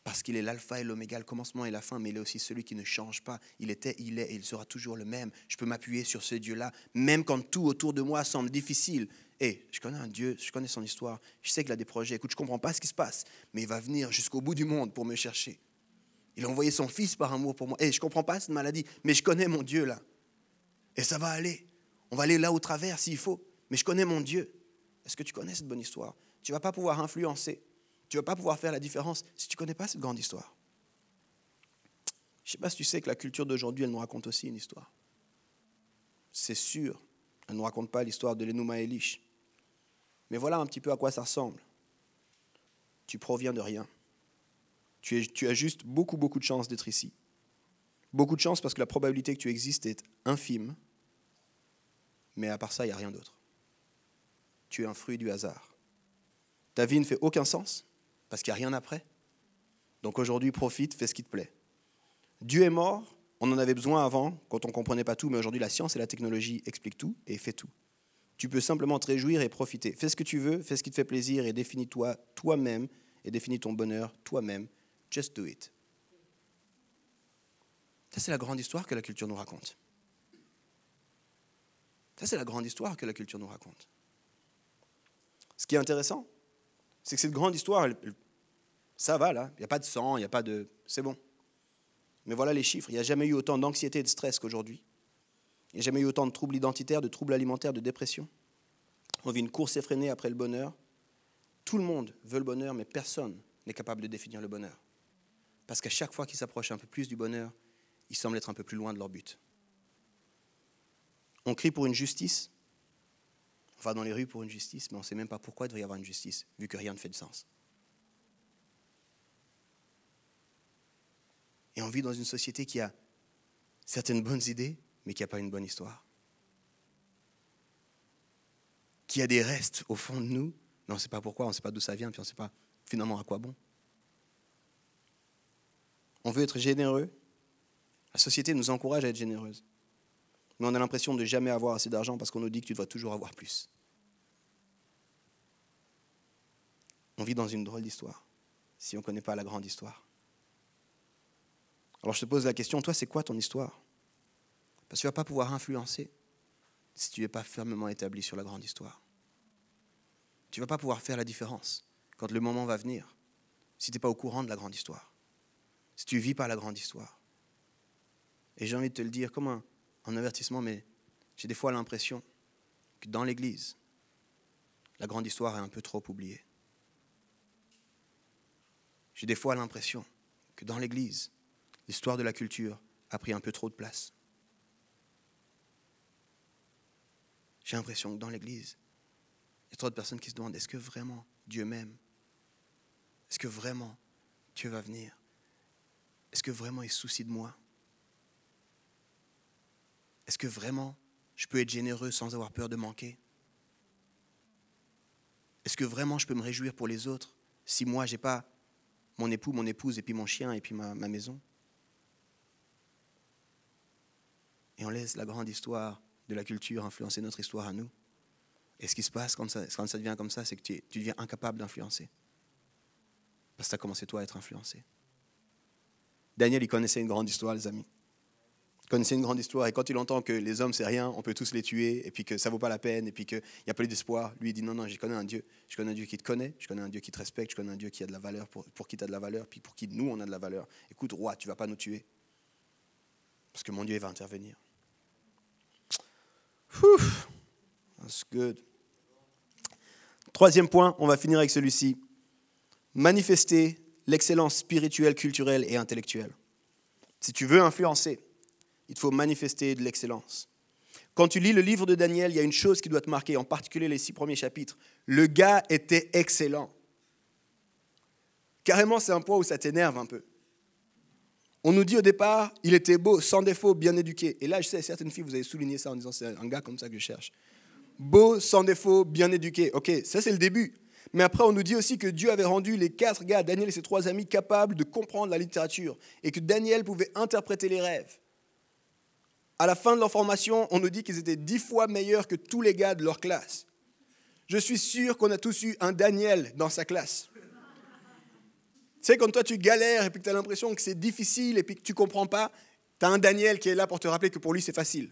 Parce qu'il est l'alpha et l'oméga, le commencement et la fin, mais il est aussi celui qui ne change pas. Il était, il est et il sera toujours le même. Je peux m'appuyer sur ce Dieu-là, même quand tout autour de moi semble difficile. Et je connais un Dieu, je connais son histoire, je sais qu'il a des projets. Écoute, je ne comprends pas ce qui se passe, mais il va venir jusqu'au bout du monde pour me chercher. Il a envoyé son fils par amour pour moi. Et je ne comprends pas cette maladie, mais je connais mon Dieu là. Et ça va aller. On va aller là au travers s'il faut. Mais je connais mon Dieu. Est-ce que tu connais cette bonne histoire? Tu ne vas pas pouvoir influencer. Tu ne vas pas pouvoir faire la différence si tu ne connais pas cette grande histoire. Je ne sais pas si tu sais que la culture d'aujourd'hui, elle nous raconte aussi une histoire. C'est sûr, elle ne nous raconte pas l'histoire de l'Enuma Elish. Mais voilà un petit peu à quoi ça ressemble. Tu proviens de rien. Tu, tu as juste beaucoup, beaucoup de chance d'être ici. Beaucoup de chance parce que la probabilité que tu existes est infime mais à part ça, il n'y a rien d'autre. Tu es un fruit du hasard. Ta vie ne fait aucun sens, parce qu'il n'y a rien après. Donc aujourd'hui, profite, fais ce qui te plaît. Dieu est mort, on en avait besoin avant, quand on ne comprenait pas tout, mais aujourd'hui, la science et la technologie expliquent tout et fait tout. Tu peux simplement te réjouir et profiter. Fais ce que tu veux, fais ce qui te fait plaisir et définis-toi toi-même et définis ton bonheur toi-même. Just do it. Ça, c'est la grande histoire que la culture nous raconte. Ça, c'est la grande histoire que la culture nous raconte. Ce qui est intéressant, c'est que cette grande histoire, ça va là, il n'y a pas de sang, il n'y a pas de... C'est bon. Mais voilà les chiffres, il n'y a jamais eu autant d'anxiété et de stress qu'aujourd'hui. Il n'y a jamais eu autant de troubles identitaires, de troubles alimentaires, de dépression. On vit une course effrénée après le bonheur. Tout le monde veut le bonheur, mais personne n'est capable de définir le bonheur. Parce qu'à chaque fois qu'ils s'approchent un peu plus du bonheur, ils semblent être un peu plus loin de leur but. On crie pour une justice. On va dans les rues pour une justice, mais on ne sait même pas pourquoi il devrait y avoir une justice, vu que rien ne fait de sens. Et on vit dans une société qui a certaines bonnes idées, mais qui n'a pas une bonne histoire. Qui a des restes au fond de nous, mais on ne sait pas pourquoi, on ne sait pas d'où ça vient, puis on ne sait pas finalement à quoi bon. On veut être généreux. La société nous encourage à être généreuse mais on a l'impression de jamais avoir assez d'argent parce qu'on nous dit que tu dois toujours avoir plus. On vit dans une drôle d'histoire si on ne connaît pas la grande histoire. Alors je te pose la question, toi c'est quoi ton histoire? Parce que tu ne vas pas pouvoir influencer si tu n'es pas fermement établi sur la grande histoire. Tu ne vas pas pouvoir faire la différence quand le moment va venir si tu n'es pas au courant de la grande histoire, si tu vis pas la grande histoire. Et j'ai envie de te le dire comme un, un avertissement, mais j'ai des fois l'impression que dans l'Église, la grande histoire est un peu trop oubliée. J'ai des fois l'impression que dans l'Église, l'histoire de la culture a pris un peu trop de place. J'ai l'impression que dans l'Église, il y a trop de personnes qui se demandent est-ce que vraiment Dieu m'aime? Est-ce que vraiment Dieu va venir? Est-ce que vraiment il se soucie de moi? Est-ce que vraiment je peux être généreux sans avoir peur de manquer? Est-ce que vraiment je peux me réjouir pour les autres si moi j'ai pas mon époux, mon épouse et puis mon chien et puis ma, ma maison? Et on laisse la grande histoire de la culture influencer notre histoire à nous. Et ce qui se passe quand ça, quand ça devient comme ça, c'est que tu, tu deviens incapable d'influencer. Parce que tu as commencé toi à être influencé. Daniel, il connaissait une grande histoire, les amis. Il connaissait une grande histoire. Et quand il entend que les hommes, c'est rien, on peut tous les tuer, et puis que ça vaut pas la peine, et puis qu'il n'y a plus d'espoir, lui, il dit non, non, je connais un Dieu. Je connais un Dieu qui te connaît, je connais un Dieu qui te respecte, je connais un Dieu qui a de la valeur, pour, pour qui tu as de la valeur, puis pour qui nous, on a de la valeur. Écoute, roi, tu vas pas nous tuer. Parce que mon Dieu, il va intervenir. Ouf, that's good. Troisième point, on va finir avec celui-ci. Manifester l'excellence spirituelle, culturelle et intellectuelle. Si tu veux influencer, il faut manifester de l'excellence. Quand tu lis le livre de Daniel, il y a une chose qui doit te marquer, en particulier les six premiers chapitres. Le gars était excellent. Carrément, c'est un point où ça t'énerve un peu. On nous dit au départ, il était beau, sans défaut, bien éduqué. Et là, je sais, certaines filles, vous avez souligné ça en disant, c'est un gars comme ça que je cherche. Beau, sans défaut, bien éduqué. Ok, ça c'est le début. Mais après, on nous dit aussi que Dieu avait rendu les quatre gars, Daniel et ses trois amis, capables de comprendre la littérature et que Daniel pouvait interpréter les rêves. À la fin de leur formation, on nous dit qu'ils étaient dix fois meilleurs que tous les gars de leur classe. Je suis sûr qu'on a tous eu un Daniel dans sa classe. Tu sais, quand toi tu galères et puis que tu as l'impression que c'est difficile et puis que tu comprends pas, tu as un Daniel qui est là pour te rappeler que pour lui c'est facile.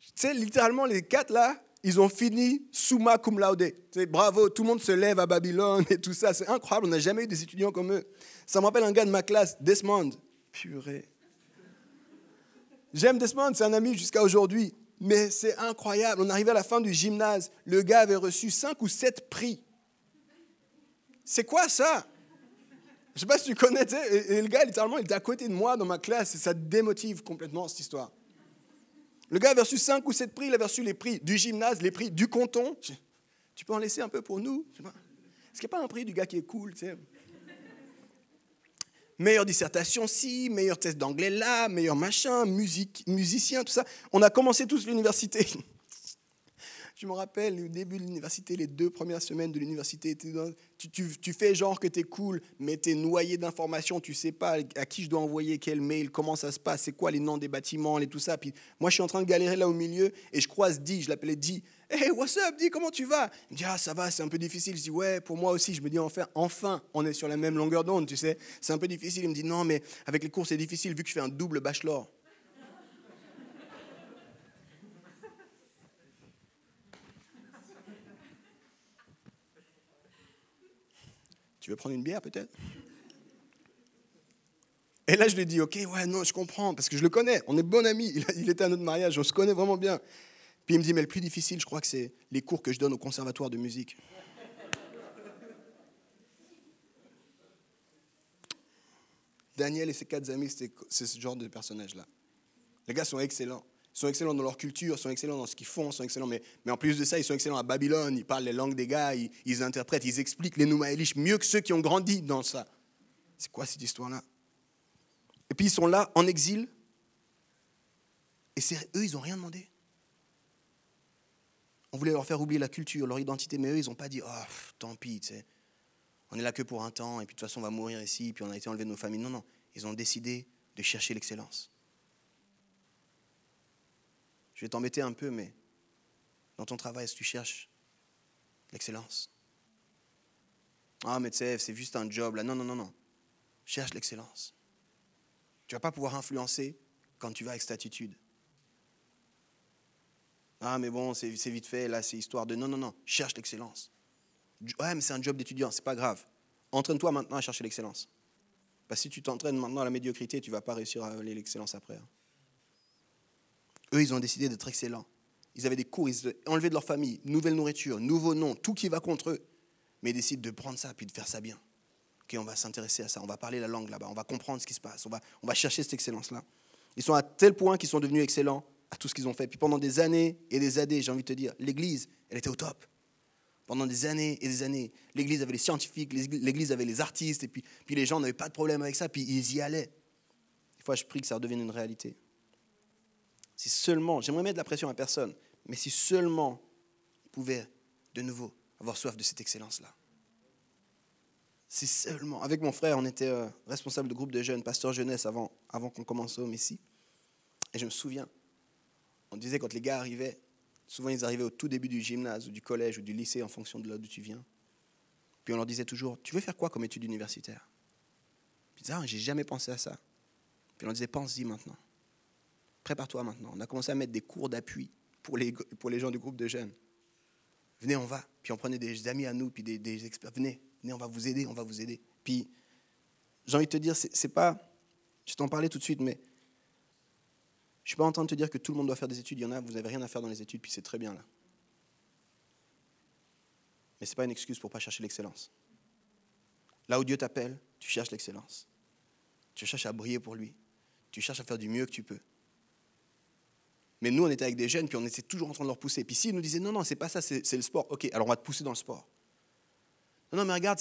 Tu sais, littéralement, les quatre là, ils ont fini summa cum laude. Sais, bravo, tout le monde se lève à Babylone et tout ça. C'est incroyable, on n'a jamais eu des étudiants comme eux. Ça me rappelle un gars de ma classe, Desmond. Purée. J'aime Desmond, c'est un ami jusqu'à aujourd'hui. Mais c'est incroyable. On arrivait à la fin du gymnase. Le gars avait reçu cinq ou sept prix. C'est quoi ça? Je sais pas si tu connais. le gars, littéralement, il était à côté de moi dans ma classe. Et ça démotive complètement cette histoire. Le gars avait reçu cinq ou sept prix. Il avait reçu les prix du gymnase, les prix du canton. Tu peux en laisser un peu pour nous? Est-ce qu'il n'y a pas un prix du gars qui est cool tu sais? Meilleure dissertation ci, meilleur test d'anglais là, meilleur machin, musique, musicien, tout ça. On a commencé tous l'université. Je me rappelle, au début de l'université, les deux premières semaines de l'université, tu, fais genre que tu es cool, mais tu es noyé d'informations, tu sais pas à qui je dois envoyer quel mail, comment ça se passe, c'est quoi les noms des bâtiments, et tout ça. Puis moi, je suis en train de galérer là au milieu, et je croise Di, je l'appelais Di. Hey, what's up, Di, comment tu vas? Il me dit, ah, ça va, c'est un peu difficile. Je dis, ouais, pour moi aussi. Je me dis, enfin, enfin, on est sur la même longueur d'onde, tu sais. C'est un peu difficile. Il me dit, non, mais avec les cours, c'est difficile, vu que je fais un double bachelor. Tu veux prendre une bière peut-être? Et là, je lui dis, ok, ouais, non, je comprends, parce que je le connais, on est bon amis, il, il était à notre mariage, on se connaît vraiment bien. Puis il me dit, mais le plus difficile, je crois que c'est les cours que je donne au conservatoire de musique. Daniel et ses quatre amis, c'est ce genre de personnage-là. Les gars sont excellents. Ils sont excellents dans leur culture, sont excellents dans ce qu'ils font, sont excellents, mais, en plus de ça, ils sont excellents à Babylone, ils parlent les langues des gars, ils, interprètent, ils expliquent les Nouma Elish mieux que ceux qui ont grandi dans ça. C'est quoi cette histoire-là? Et puis ils sont là en exil, et eux, ils n'ont rien demandé. On voulait leur faire oublier la culture, leur identité, mais eux, ils n'ont pas dit Oh, tant pis, tu sais. On est là que pour un temps, et puis de toute façon, on va mourir ici, puis on a été enlevé de nos familles. Non, non. Ils ont décidé de chercher l'excellence. Je vais t'embêter un peu, mais dans ton travail, est-ce que tu cherches l'excellence? Ah, mais tu sais, c'est juste un job là. Non, non, non, non. Cherche l'excellence. Tu ne vas pas pouvoir influencer quand tu vas avec cette attitude. Ah, mais bon, c'est vite fait, là, c'est histoire de. Non, non, non. Cherche l'excellence. Ouais, mais c'est un job d'étudiant, c'est pas grave. Entraîne-toi maintenant à chercher l'excellence. Parce que si tu t'entraînes maintenant à la médiocrité, tu vas pas réussir à aller l'excellence après. hein. Eux, ils ont décidé d'être excellents. Ils avaient des cours, ils étaient enlevés de leur famille, nouvelle nourriture, nouveau nom, tout qui va contre eux. Mais ils décident de prendre ça puis de faire ça bien. Ok, on va s'intéresser à ça, on va parler la langue là-bas, on va comprendre ce qui se passe, on va, on va chercher cette excellence-là. Ils sont à tel point qu'ils sont devenus excellents à tout ce qu'ils ont fait. Puis pendant des années et des années, j'ai envie de te dire, l'Église, elle était au top. Pendant des années et des années, l'Église avait les scientifiques, l'Église avait les artistes, et puis, puis les gens n'avaient pas de problème avec ça, puis ils y allaient. Des fois, je prie que ça redevienne une réalité. Si seulement, j'aimerais mettre de la pression à personne, mais si seulement on pouvait de nouveau avoir soif de cette excellence-là. Si seulement, avec mon frère, on était euh, responsable de groupe de jeunes, pasteur jeunesse avant, avant qu'on commence au Messie. Et je me souviens, on disait quand les gars arrivaient, souvent ils arrivaient au tout début du gymnase ou du collège ou du lycée en fonction de là d'où tu viens. Puis on leur disait toujours, tu veux faire quoi comme études universitaires Puis ils disaient, ah, j'ai jamais pensé à ça. Puis on disait, pense-y maintenant. Prépare-toi maintenant. On a commencé à mettre des cours d'appui pour les, pour les gens du groupe de jeunes. Venez, on va. Puis on prenait des amis à nous, puis des, des experts. Venez, venez, on va vous aider, on va vous aider. Puis j'ai envie de te dire, c'est pas, je t'en parlais tout de suite, mais je ne suis pas en train de te dire que tout le monde doit faire des études. Il y en a, vous n'avez rien à faire dans les études, puis c'est très bien là. Mais ce n'est pas une excuse pour ne pas chercher l'excellence. Là où Dieu t'appelle, tu cherches l'excellence. Tu cherches à briller pour lui. Tu cherches à faire du mieux que tu peux. Mais nous, on était avec des jeunes, puis on était toujours en train de leur pousser. Puis s'ils nous disaient, non, non, c'est pas ça, c'est le sport. Ok, alors on va te pousser dans le sport. Non, non, mais regarde,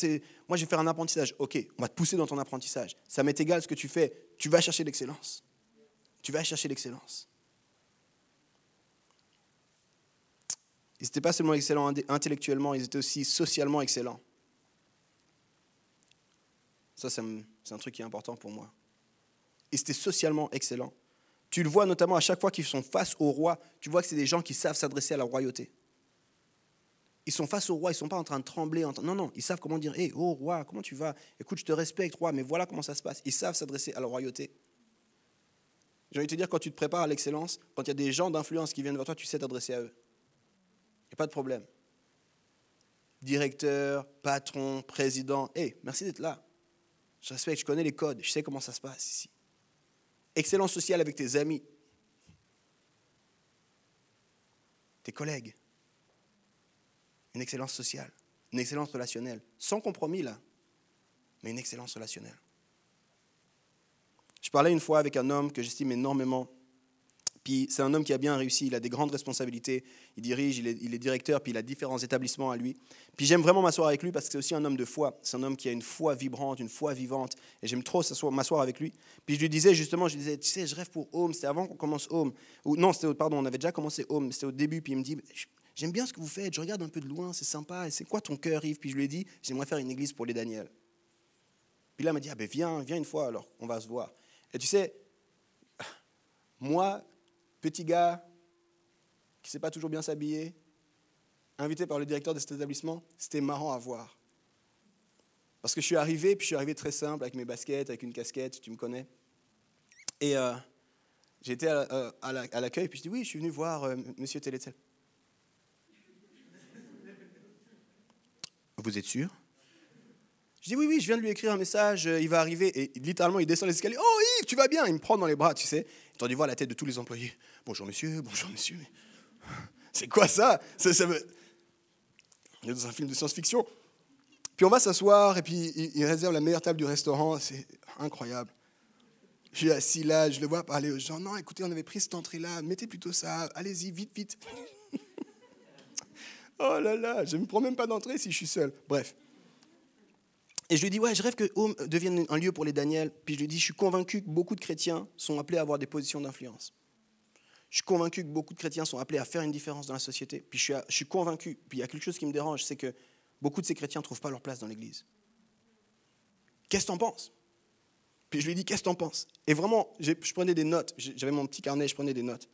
moi je vais faire un apprentissage. Ok, on va te pousser dans ton apprentissage. Ça m'est égal ce que tu fais. Tu vas chercher l'excellence. Tu vas chercher l'excellence. Ils n'étaient pas seulement excellents intellectuellement, ils étaient aussi socialement excellents. Ça, c'est un truc qui est important pour moi. Ils étaient socialement excellents. Tu le vois notamment à chaque fois qu'ils sont face au roi, tu vois que c'est des gens qui savent s'adresser à la royauté. Ils sont face au roi, ils ne sont pas en train de trembler. Non, non, ils savent comment dire Hé, oh roi, comment tu vas? Écoute, je te respecte, roi, mais voilà comment ça se passe. Ils savent s'adresser à la royauté. J'ai envie de te dire, quand tu te prépares à l'excellence, quand il y a des gens d'influence qui viennent vers toi, tu sais t'adresser à eux. Il n'y a pas de problème. Directeur, patron, président, hé, merci d'être là. Je respecte, je connais les codes, je sais comment ça se passe ici. Excellence sociale avec tes amis, tes collègues. Une excellence sociale, une excellence relationnelle, sans compromis là, mais une excellence relationnelle. Je parlais une fois avec un homme que j'estime énormément. Puis c'est un homme qui a bien réussi, il a des grandes responsabilités, il dirige, il est, directeur, puis il a différents établissements à lui. Puis j'aime vraiment m'asseoir avec lui parce que c'est aussi un homme de foi. C'est un homme qui a une foi vibrante, une foi vivante, et j'aime trop m'asseoir avec lui. Puis je lui disais justement, je lui disais, tu sais, je rêve pour Home, c'était avant qu'on commence Home. Non, c'était, pardon, on avait déjà commencé Home, c'était au début, puis il me dit, j'aime bien ce que vous faites, je regarde un peu de loin, c'est sympa, c'est quoi ton cœur, Yves Puis je lui ai dit, j'aimerais faire une église pour les Daniel. Puis là, il m'a dit, ah ben viens, viens une fois alors, on va se voir. Et tu sais, moi, petit gars qui ne sait pas toujours bien s'habiller, invité par le directeur de cet établissement, c'était marrant à voir. Parce que je suis arrivé, puis je suis arrivé très simple, avec mes baskets, avec une casquette, tu me connais. Et euh, j'étais à, à l'accueil, puis je dis oui, je suis venu voir euh, Monsieur Télétel. Vous êtes sûr? Je dis oui, oui, je viens de lui écrire un message, euh, il va arriver. Et littéralement, il descend les escaliers. Oh Yves, tu vas bien? Il me prend dans les bras, tu sais. J'ai dû voir la tête de tous les employés. Bonjour monsieur, bonjour monsieur. C'est quoi ça, ça. On est dans un film de science-fiction. Puis on va s'asseoir et puis il, réserve la meilleure table du restaurant. C'est incroyable. Je suis assis là, je le vois parler aux gens. Non, écoutez, on avait pris cette entrée-là, mettez plutôt ça, allez-y, vite, vite. oh là là, je ne me prends même pas d'entrée si je suis seul. Bref. Et je lui dis, ouais, je rêve que Home devienne un lieu pour les Daniel. Puis je lui dis, je suis convaincu que beaucoup de chrétiens sont appelés à avoir des positions d'influence. Je suis convaincu que beaucoup de chrétiens sont appelés à faire une différence dans la société. Puis je suis, je suis convaincu, puis il y a quelque chose qui me dérange, c'est que beaucoup de ces chrétiens ne trouvent pas leur place dans l'Église. Qu'est-ce que t'en penses? Puis je lui dis, qu'est-ce que t'en penses? Et vraiment, je prenais des notes. J'avais mon petit carnet, je prenais des notes.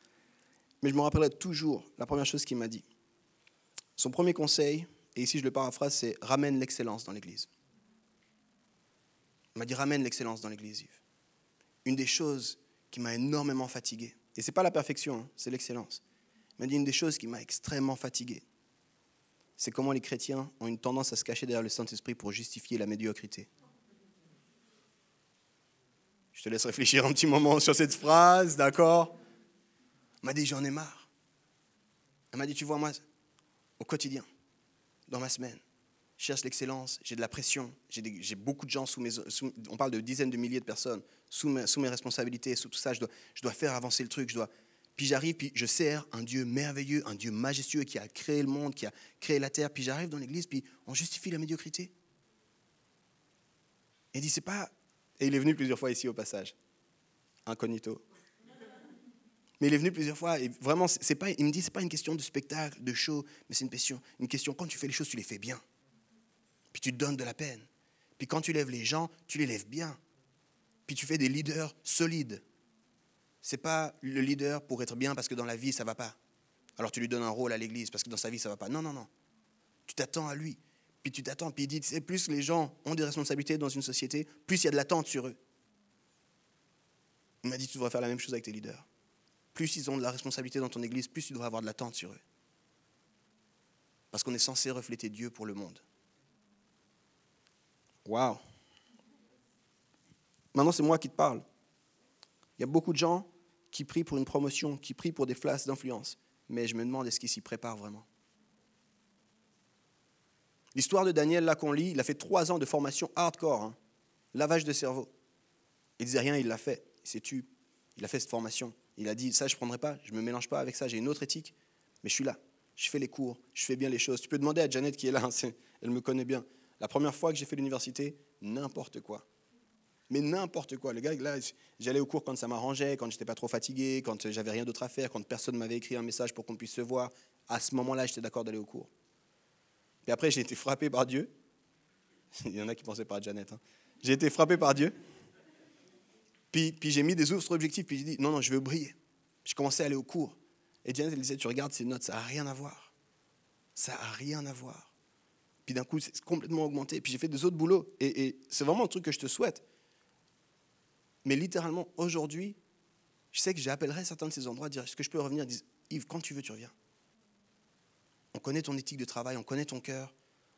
Mais je me rappellerai toujours la première chose qu'il m'a dit. Son premier conseil, et ici je le paraphrase, c'est ramène l'excellence dans l'Église. Il m'a dit ramène l'excellence dans l'église, Une des choses qui m'a énormément fatigué, et ce n'est pas la perfection, hein, c'est l'excellence. Il m'a dit une des choses qui m'a extrêmement fatigué, c'est comment les chrétiens ont une tendance à se cacher derrière le Saint-Esprit pour justifier la médiocrité. Je te laisse réfléchir un petit moment sur cette phrase, d'accord? Il m'a dit j'en ai marre. Elle m'a dit tu vois moi, au quotidien, dans ma semaine, cherche l'excellence, j'ai de la pression, j'ai beaucoup de gens sous mes... on parle de dizaines de milliers de personnes sous mes, responsabilités, sous tout ça, je dois, je faire avancer le truc, je dois... Puis j'arrive, puis je sers un Dieu merveilleux, un Dieu majestueux qui a créé le monde, qui a créé la terre. Puis j'arrive dans l'église, puis on justifie la médiocrité. Et il dit, c'est pas. Et il est venu plusieurs fois ici au passage. Incognito. Mais il est venu plusieurs fois et vraiment, pas, il me dit, c'est pas une question de spectacle, de show, mais c'est une question, une question, quand tu fais les choses, tu les fais bien. Puis tu te donnes de la peine. Puis quand tu lèves les gens, tu les lèves bien. Puis tu fais des leaders solides c'est pas le leader pour être bien parce que dans la vie ça va pas. Alors tu lui donnes un rôle à l'église parce que dans sa vie ça va pas. Non, non, non. Tu t'attends à lui. Puis tu t'attends. Puis il dit, c'est plus les gens ont des responsabilités dans une société, plus il y a de l'attente sur eux. Il m'a dit, tu devrais faire la même chose avec tes leaders. Plus ils ont de la responsabilité dans ton église, plus tu devrais avoir de l'attente sur eux. Parce qu'on est censé refléter Dieu pour le monde. Waouh. Maintenant, c'est moi qui te parle. Il y a beaucoup de gens qui prient pour une promotion, qui prient pour des flashs d'influence. Mais je me demande, est-ce qu'ils s'y préparent vraiment? L'histoire de Daniel, là qu'on lit, il a fait trois ans de formation hardcore, hein. lavage de cerveau. Il disait rien, il l'a fait, il s'est tué. Il a fait cette formation. Il a dit, ça je ne prendrai pas, je ne me mélange pas avec ça, j'ai une autre éthique, mais je suis là, je fais les cours, je fais bien les choses. Tu peux demander à Janet qui est là, hein, elle me connaît bien. La première fois que j'ai fait l'université, n'importe quoi mais n'importe quoi. Le gars, là, j'allais au cours quand ça m'arrangeait, quand j'étais pas trop fatigué, quand j'avais rien d'autre à faire, quand personne m'avait écrit un message pour qu'on puisse se voir. À ce moment-là, j'étais d'accord d'aller au cours. Puis après, j'ai été frappé par Dieu. Il y en a qui pensaient pas à Janet. Hein. J'ai été frappé par Dieu. Puis, puis j'ai mis des autres objectifs, puis j'ai dit, non, non, je veux briller. Je commençais à aller au cours. Et Janet, elle disait, tu regardes ces notes, ça n'a rien à voir. Ça n'a rien à voir. Puis d'un coup, c'est complètement augmenté. Puis j'ai fait des autres boulots. Et, c'est vraiment un truc que je te souhaite. Mais littéralement, aujourd'hui, je sais que j'appellerai certains de ces endroits, dire est-ce que je peux revenir? Dire, Yves, quand tu veux, tu reviens. On connaît ton éthique de travail, on connaît ton cœur,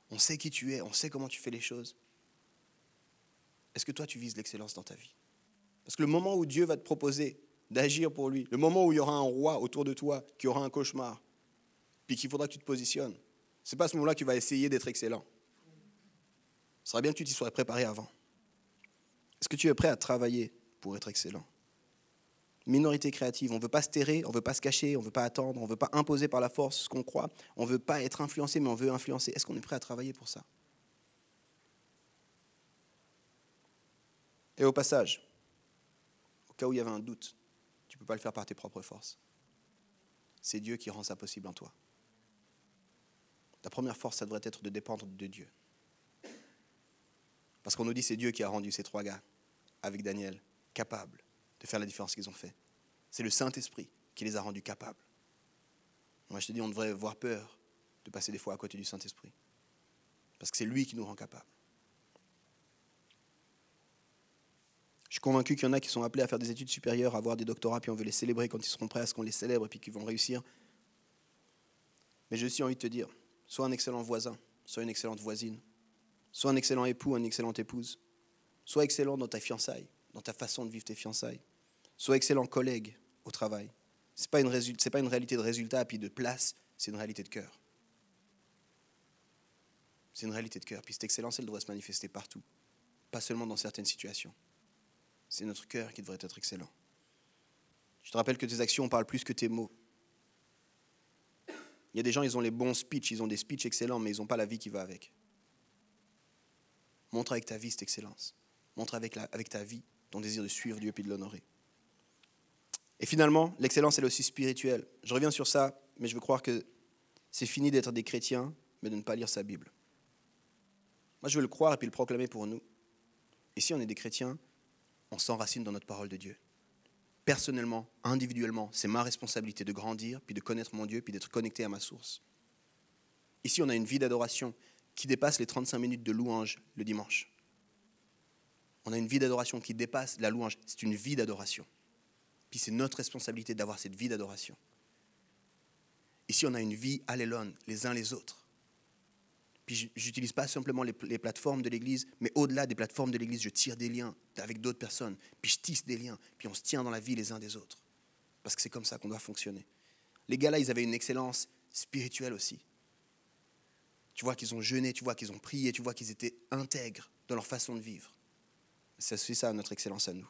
on sait qui tu es, on sait comment tu fais les choses. Est-ce que toi, tu vises l'excellence dans ta vie? Parce que le moment où Dieu va te proposer d'agir pour lui, le moment où il y aura un roi autour de toi qui aura un cauchemar, puis qu'il faudra que tu te positionnes, c'est pas à ce moment-là que tu vas essayer d'être excellent. Ce serait bien que tu t'y sois préparé avant. Est-ce que tu es prêt à travailler pour être excellent? Minorité créative, on ne veut pas se terrer, on ne veut pas se cacher, on ne veut pas attendre, on ne veut pas imposer par la force ce qu'on croit, on ne veut pas être influencé, mais on veut influencer. Est-ce qu'on est prêt à travailler pour ça? Et au passage, au cas où il y avait un doute, tu ne peux pas le faire par tes propres forces. C'est Dieu qui rend ça possible en toi. Ta première force, ça devrait être de dépendre de Dieu. Parce qu'on nous dit c'est Dieu qui a rendu ces trois gars avec Daniel, capables de faire la différence qu'ils ont fait. C'est le Saint-Esprit qui les a rendus capables. Moi, je te dis, on devrait avoir peur de passer des fois à côté du Saint-Esprit. Parce que c'est lui qui nous rend capables. Je suis convaincu qu'il y en a qui sont appelés à faire des études supérieures, à avoir des doctorats, puis on veut les célébrer quand ils seront prêts à ce qu'on les célèbre et puis qu'ils vont réussir. Mais j'ai aussi envie de te dire, sois un excellent voisin, sois une excellente voisine, sois un excellent époux, une excellente épouse, Sois excellent dans ta fiançailles, dans ta façon de vivre tes fiançailles. Sois excellent collègue au travail. Ce n'est pas, une réalité de résultat puis de place, c'est une réalité de cœur. C'est une réalité de cœur. Puis cette excellence, elle devrait se manifester partout, pas seulement dans certaines situations. C'est notre cœur qui devrait être excellent. Je te rappelle que tes actions parlent plus que tes mots. Il y a des gens, ils ont les bons speeches, ils ont des speeches excellents, mais ils n'ont pas la vie qui va avec. Montre avec ta vie cette excellence. Montre avec, la, avec ta vie ton désir de suivre Dieu et de l'honorer. Et finalement, l'excellence, elle est aussi spirituelle. Je reviens sur ça, mais je veux croire que c'est fini d'être des chrétiens, mais de ne pas lire sa Bible. Moi, je veux le croire et puis le proclamer pour nous. Et si on est des chrétiens, on s'enracine dans notre parole de Dieu. Personnellement, individuellement, c'est ma responsabilité de grandir, puis de connaître mon Dieu, puis d'être connecté à ma source. Ici, on a une vie d'adoration qui dépasse les 35 minutes de louange le dimanche. On a une vie d'adoration qui dépasse la louange. C'est une vie d'adoration. Puis c'est notre responsabilité d'avoir cette vie d'adoration. Ici, on a une vie allélone, les uns les autres. Puis j'utilise pas simplement les, plateformes de l'Église, mais au-delà des plateformes de l'Église, je tire des liens avec d'autres personnes. Puis je tisse des liens. Puis on se tient dans la vie les uns des autres. Parce que c'est comme ça qu'on doit fonctionner. Les gars là, ils avaient une excellence spirituelle aussi. Tu vois qu'ils ont jeûné, tu vois qu'ils ont prié, tu vois qu'ils étaient intègres dans leur façon de vivre. C'est ça notre excellence à nous.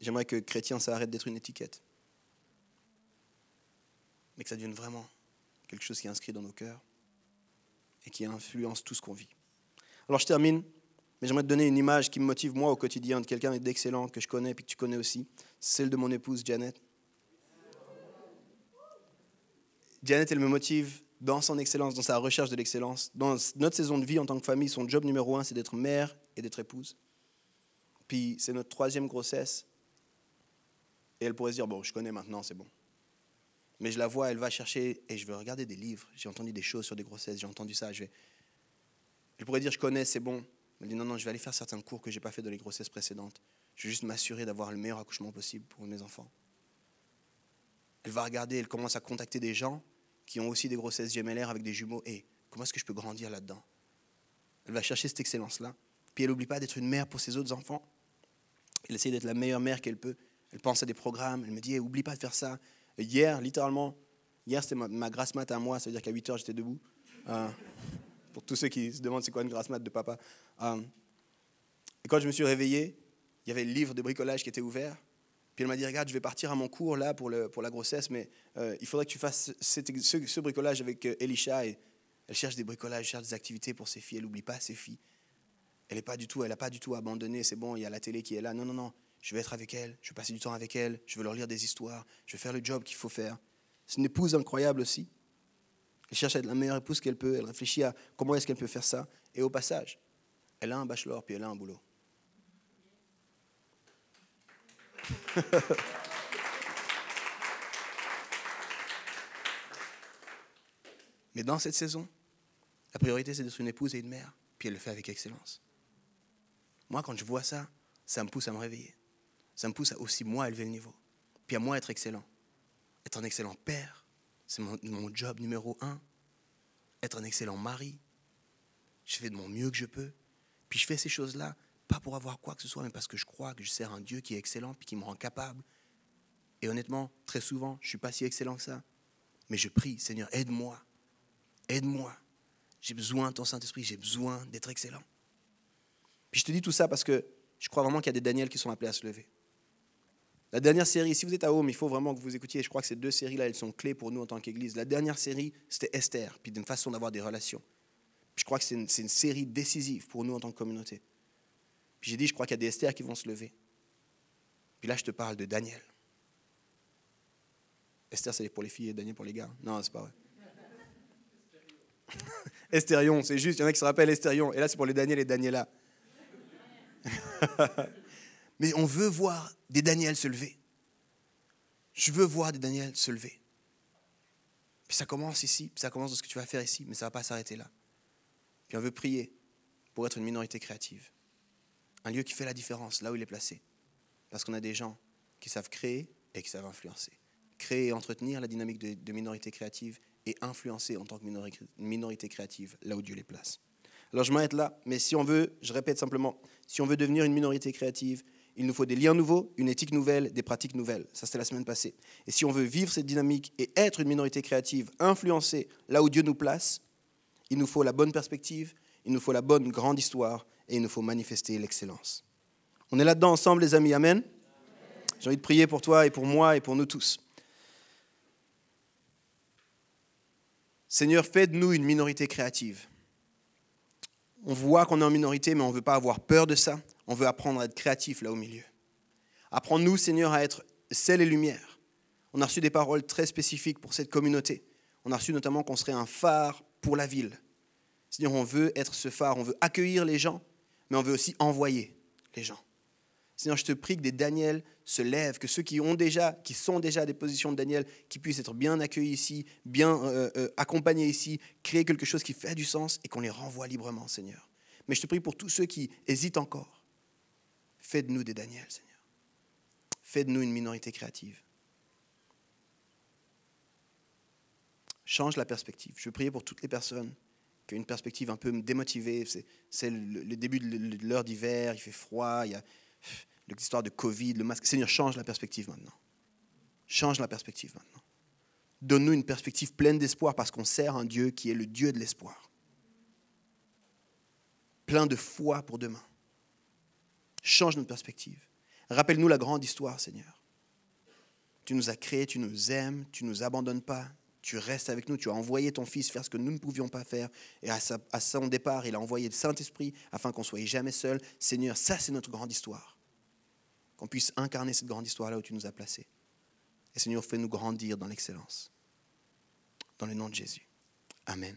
J'aimerais que chrétien, ça arrête d'être une étiquette. Mais que ça devienne vraiment quelque chose qui est inscrit dans nos cœurs et qui influence tout ce qu'on vit. Alors je termine, mais j'aimerais te donner une image qui me motive moi au quotidien de quelqu'un d'excellent que je connais et que tu connais aussi, celle de mon épouse Janet. Janet, elle me motive dans son excellence, dans sa recherche de l'excellence. Dans notre saison de vie en tant que famille, son job numéro un, c'est d'être mère et d'être épouse. Puis c'est notre troisième grossesse. Et elle pourrait se dire, bon, je connais maintenant, c'est bon. Mais je la vois, elle va chercher, et je vais regarder des livres. J'ai entendu des choses sur des grossesses, j'ai entendu ça. Je vais... Elle pourrait dire, je connais, c'est bon. Elle dit, non, non, je vais aller faire certains cours que je n'ai pas fait dans les grossesses précédentes. Je vais juste m'assurer d'avoir le meilleur accouchement possible pour mes enfants. Elle va regarder, elle commence à contacter des gens qui ont aussi des grossesses gemellaires avec des jumeaux. Et comment est-ce que je peux grandir là-dedans? Elle va chercher cette excellence-là. Puis elle n'oublie pas d'être une mère pour ses autres enfants. Elle essaie d'être la meilleure mère qu'elle peut. Elle pense à des programmes. Elle me dit, oublie pas de faire ça. Hier, littéralement, hier c'était ma, grasse mat à moi. Ça veut dire qu'à 8 heures, j'étais debout. Euh, pour tous ceux qui se demandent c'est quoi une grasse mat de papa. Euh, et quand je me suis réveillé, il y avait le livre de bricolage qui était ouvert. Puis elle m'a dit, regarde, je vais partir à mon cours là pour, la grossesse, mais euh, il faudrait que tu fasses ce, bricolage avec Elisha. Et elle cherche des bricolages, cherche des activités pour ses filles. Elle n'oublie pas ses filles. Elle n'a pas du tout, elle a pas du tout abandonné. C'est bon, il y a la télé qui est là. Non, non, non. Je vais être avec elle. Je vais passer du temps avec elle. Je vais leur lire des histoires. Je vais faire le job qu'il faut faire. C'est une épouse incroyable aussi. Elle cherche à être la meilleure épouse qu'elle peut. Elle réfléchit à comment est-ce qu'elle peut faire ça. Et au passage, elle a un bachelor puis elle a un boulot. Mais dans cette saison, la priorité, c'est d'être une épouse et une mère, puis elle le fait avec excellence. Moi, quand je vois ça, ça me pousse à me réveiller. Ça me pousse à aussi, moi, élever le niveau. Puis à moi, être excellent. Être un excellent père, c'est mon, mon, job numéro un. Être un excellent mari, je fais de mon mieux que je peux. Puis je fais ces choses-là pas pour avoir quoi que ce soit, mais parce que je crois que je sers un Dieu qui est excellent puis qui me rend capable. Et honnêtement, très souvent, je ne suis pas si excellent que ça. Mais je prie, Seigneur, aide-moi. Aide-moi. J'ai besoin de ton Saint-Esprit, j'ai besoin d'être excellent. Puis je te dis tout ça parce que je crois vraiment qu'il y a des Daniels qui sont appelés à se lever. La dernière série, si vous êtes à Home, il faut vraiment que vous écoutiez. Je crois que ces deux séries-là, elles sont clés pour nous en tant qu'Église. La dernière série, c'était Esther, puis d'une façon d'avoir des relations. je crois que c'est une, série décisive pour nous en tant que communauté. Puis j'ai dit, je crois qu'il y a des Esther qui vont se lever. Puis là, je te parle de Daniel. Esther, c'est pour les filles et Daniel pour les gars. Non, c'est pas vrai. Estérion, c'est juste, il y en a qui se rappellent Estérion. Et là, c'est pour les Daniel et Daniela. Mais on veut voir des Daniel se lever. Je veux voir des Daniel se lever. Puis ça commence ici, puis ça commence dans ce que tu vas faire ici, mais ça ne va pas s'arrêter là. Puis on veut prier pour être une minorité créative. Un lieu qui fait la différence là où il est placé. Parce qu'on a des gens qui savent créer et qui savent influencer. Créer et entretenir la dynamique de, minorité créative et influencer en tant que minorité créative là où Dieu les place. Alors je m'arrête là, mais si on veut, je répète simplement, si on veut devenir une minorité créative, il nous faut des liens nouveaux, une éthique nouvelle, des pratiques nouvelles. Ça, c'était la semaine passée. Et si on veut vivre cette dynamique et être une minorité créative, influencer là où Dieu nous place, il nous faut la bonne perspective, il nous faut la bonne grande histoire et il nous faut manifester l'excellence. On est là-dedans ensemble, les amis. Amen. J'ai envie de prier pour toi et pour moi et pour nous tous. Seigneur, fais de nous une minorité créative. On voit qu'on est en minorité, mais on ne veut pas avoir peur de ça. On veut apprendre à être créatif là au milieu. Apprends-nous, Seigneur, à être sel et lumière. On a reçu des paroles très spécifiques pour cette communauté. On a reçu notamment qu'on serait un phare pour la ville. Seigneur, on veut être ce phare, on veut accueillir les gens, mais on veut aussi envoyer les gens. Seigneur, je te prie que des Daniel se lèvent, que ceux qui ont déjà, qui sont déjà à des positions de Daniel, qui puissent être bien accueillis ici, bien euh, euh, accompagnés ici, créer quelque chose qui fait du sens et qu'on les renvoie librement, Seigneur. Mais je te prie pour tous ceux qui hésitent encore. Fais de nous des Daniel, Seigneur. Fais de nous une minorité créative. Change la perspective. Je veux prier pour toutes les personnes qui une perspective un peu démotivée. C'est le, début de l'heure d'hiver, il fait froid, il y a l'histoire de Covid, le masque. Seigneur, change la perspective maintenant. Change la perspective maintenant. Donne-nous une perspective pleine d'espoir parce qu'on sert un Dieu qui est le Dieu de l'espoir. Plein de foi pour demain. Change notre perspective. Rappelle-nous la grande histoire, Seigneur. Tu nous as créés, tu nous aimes, tu ne nous abandonnes pas, tu restes avec nous, tu as envoyé ton Fils faire ce que nous ne pouvions pas faire. Et à, son départ, il a envoyé le Saint-Esprit afin qu'on ne soit jamais seul. Seigneur, ça c'est notre grande histoire. Qu'on puisse incarner cette grande histoire là où tu nous as placés. Et Seigneur, fais-nous grandir dans l'excellence. Dans le nom de Jésus. Amen.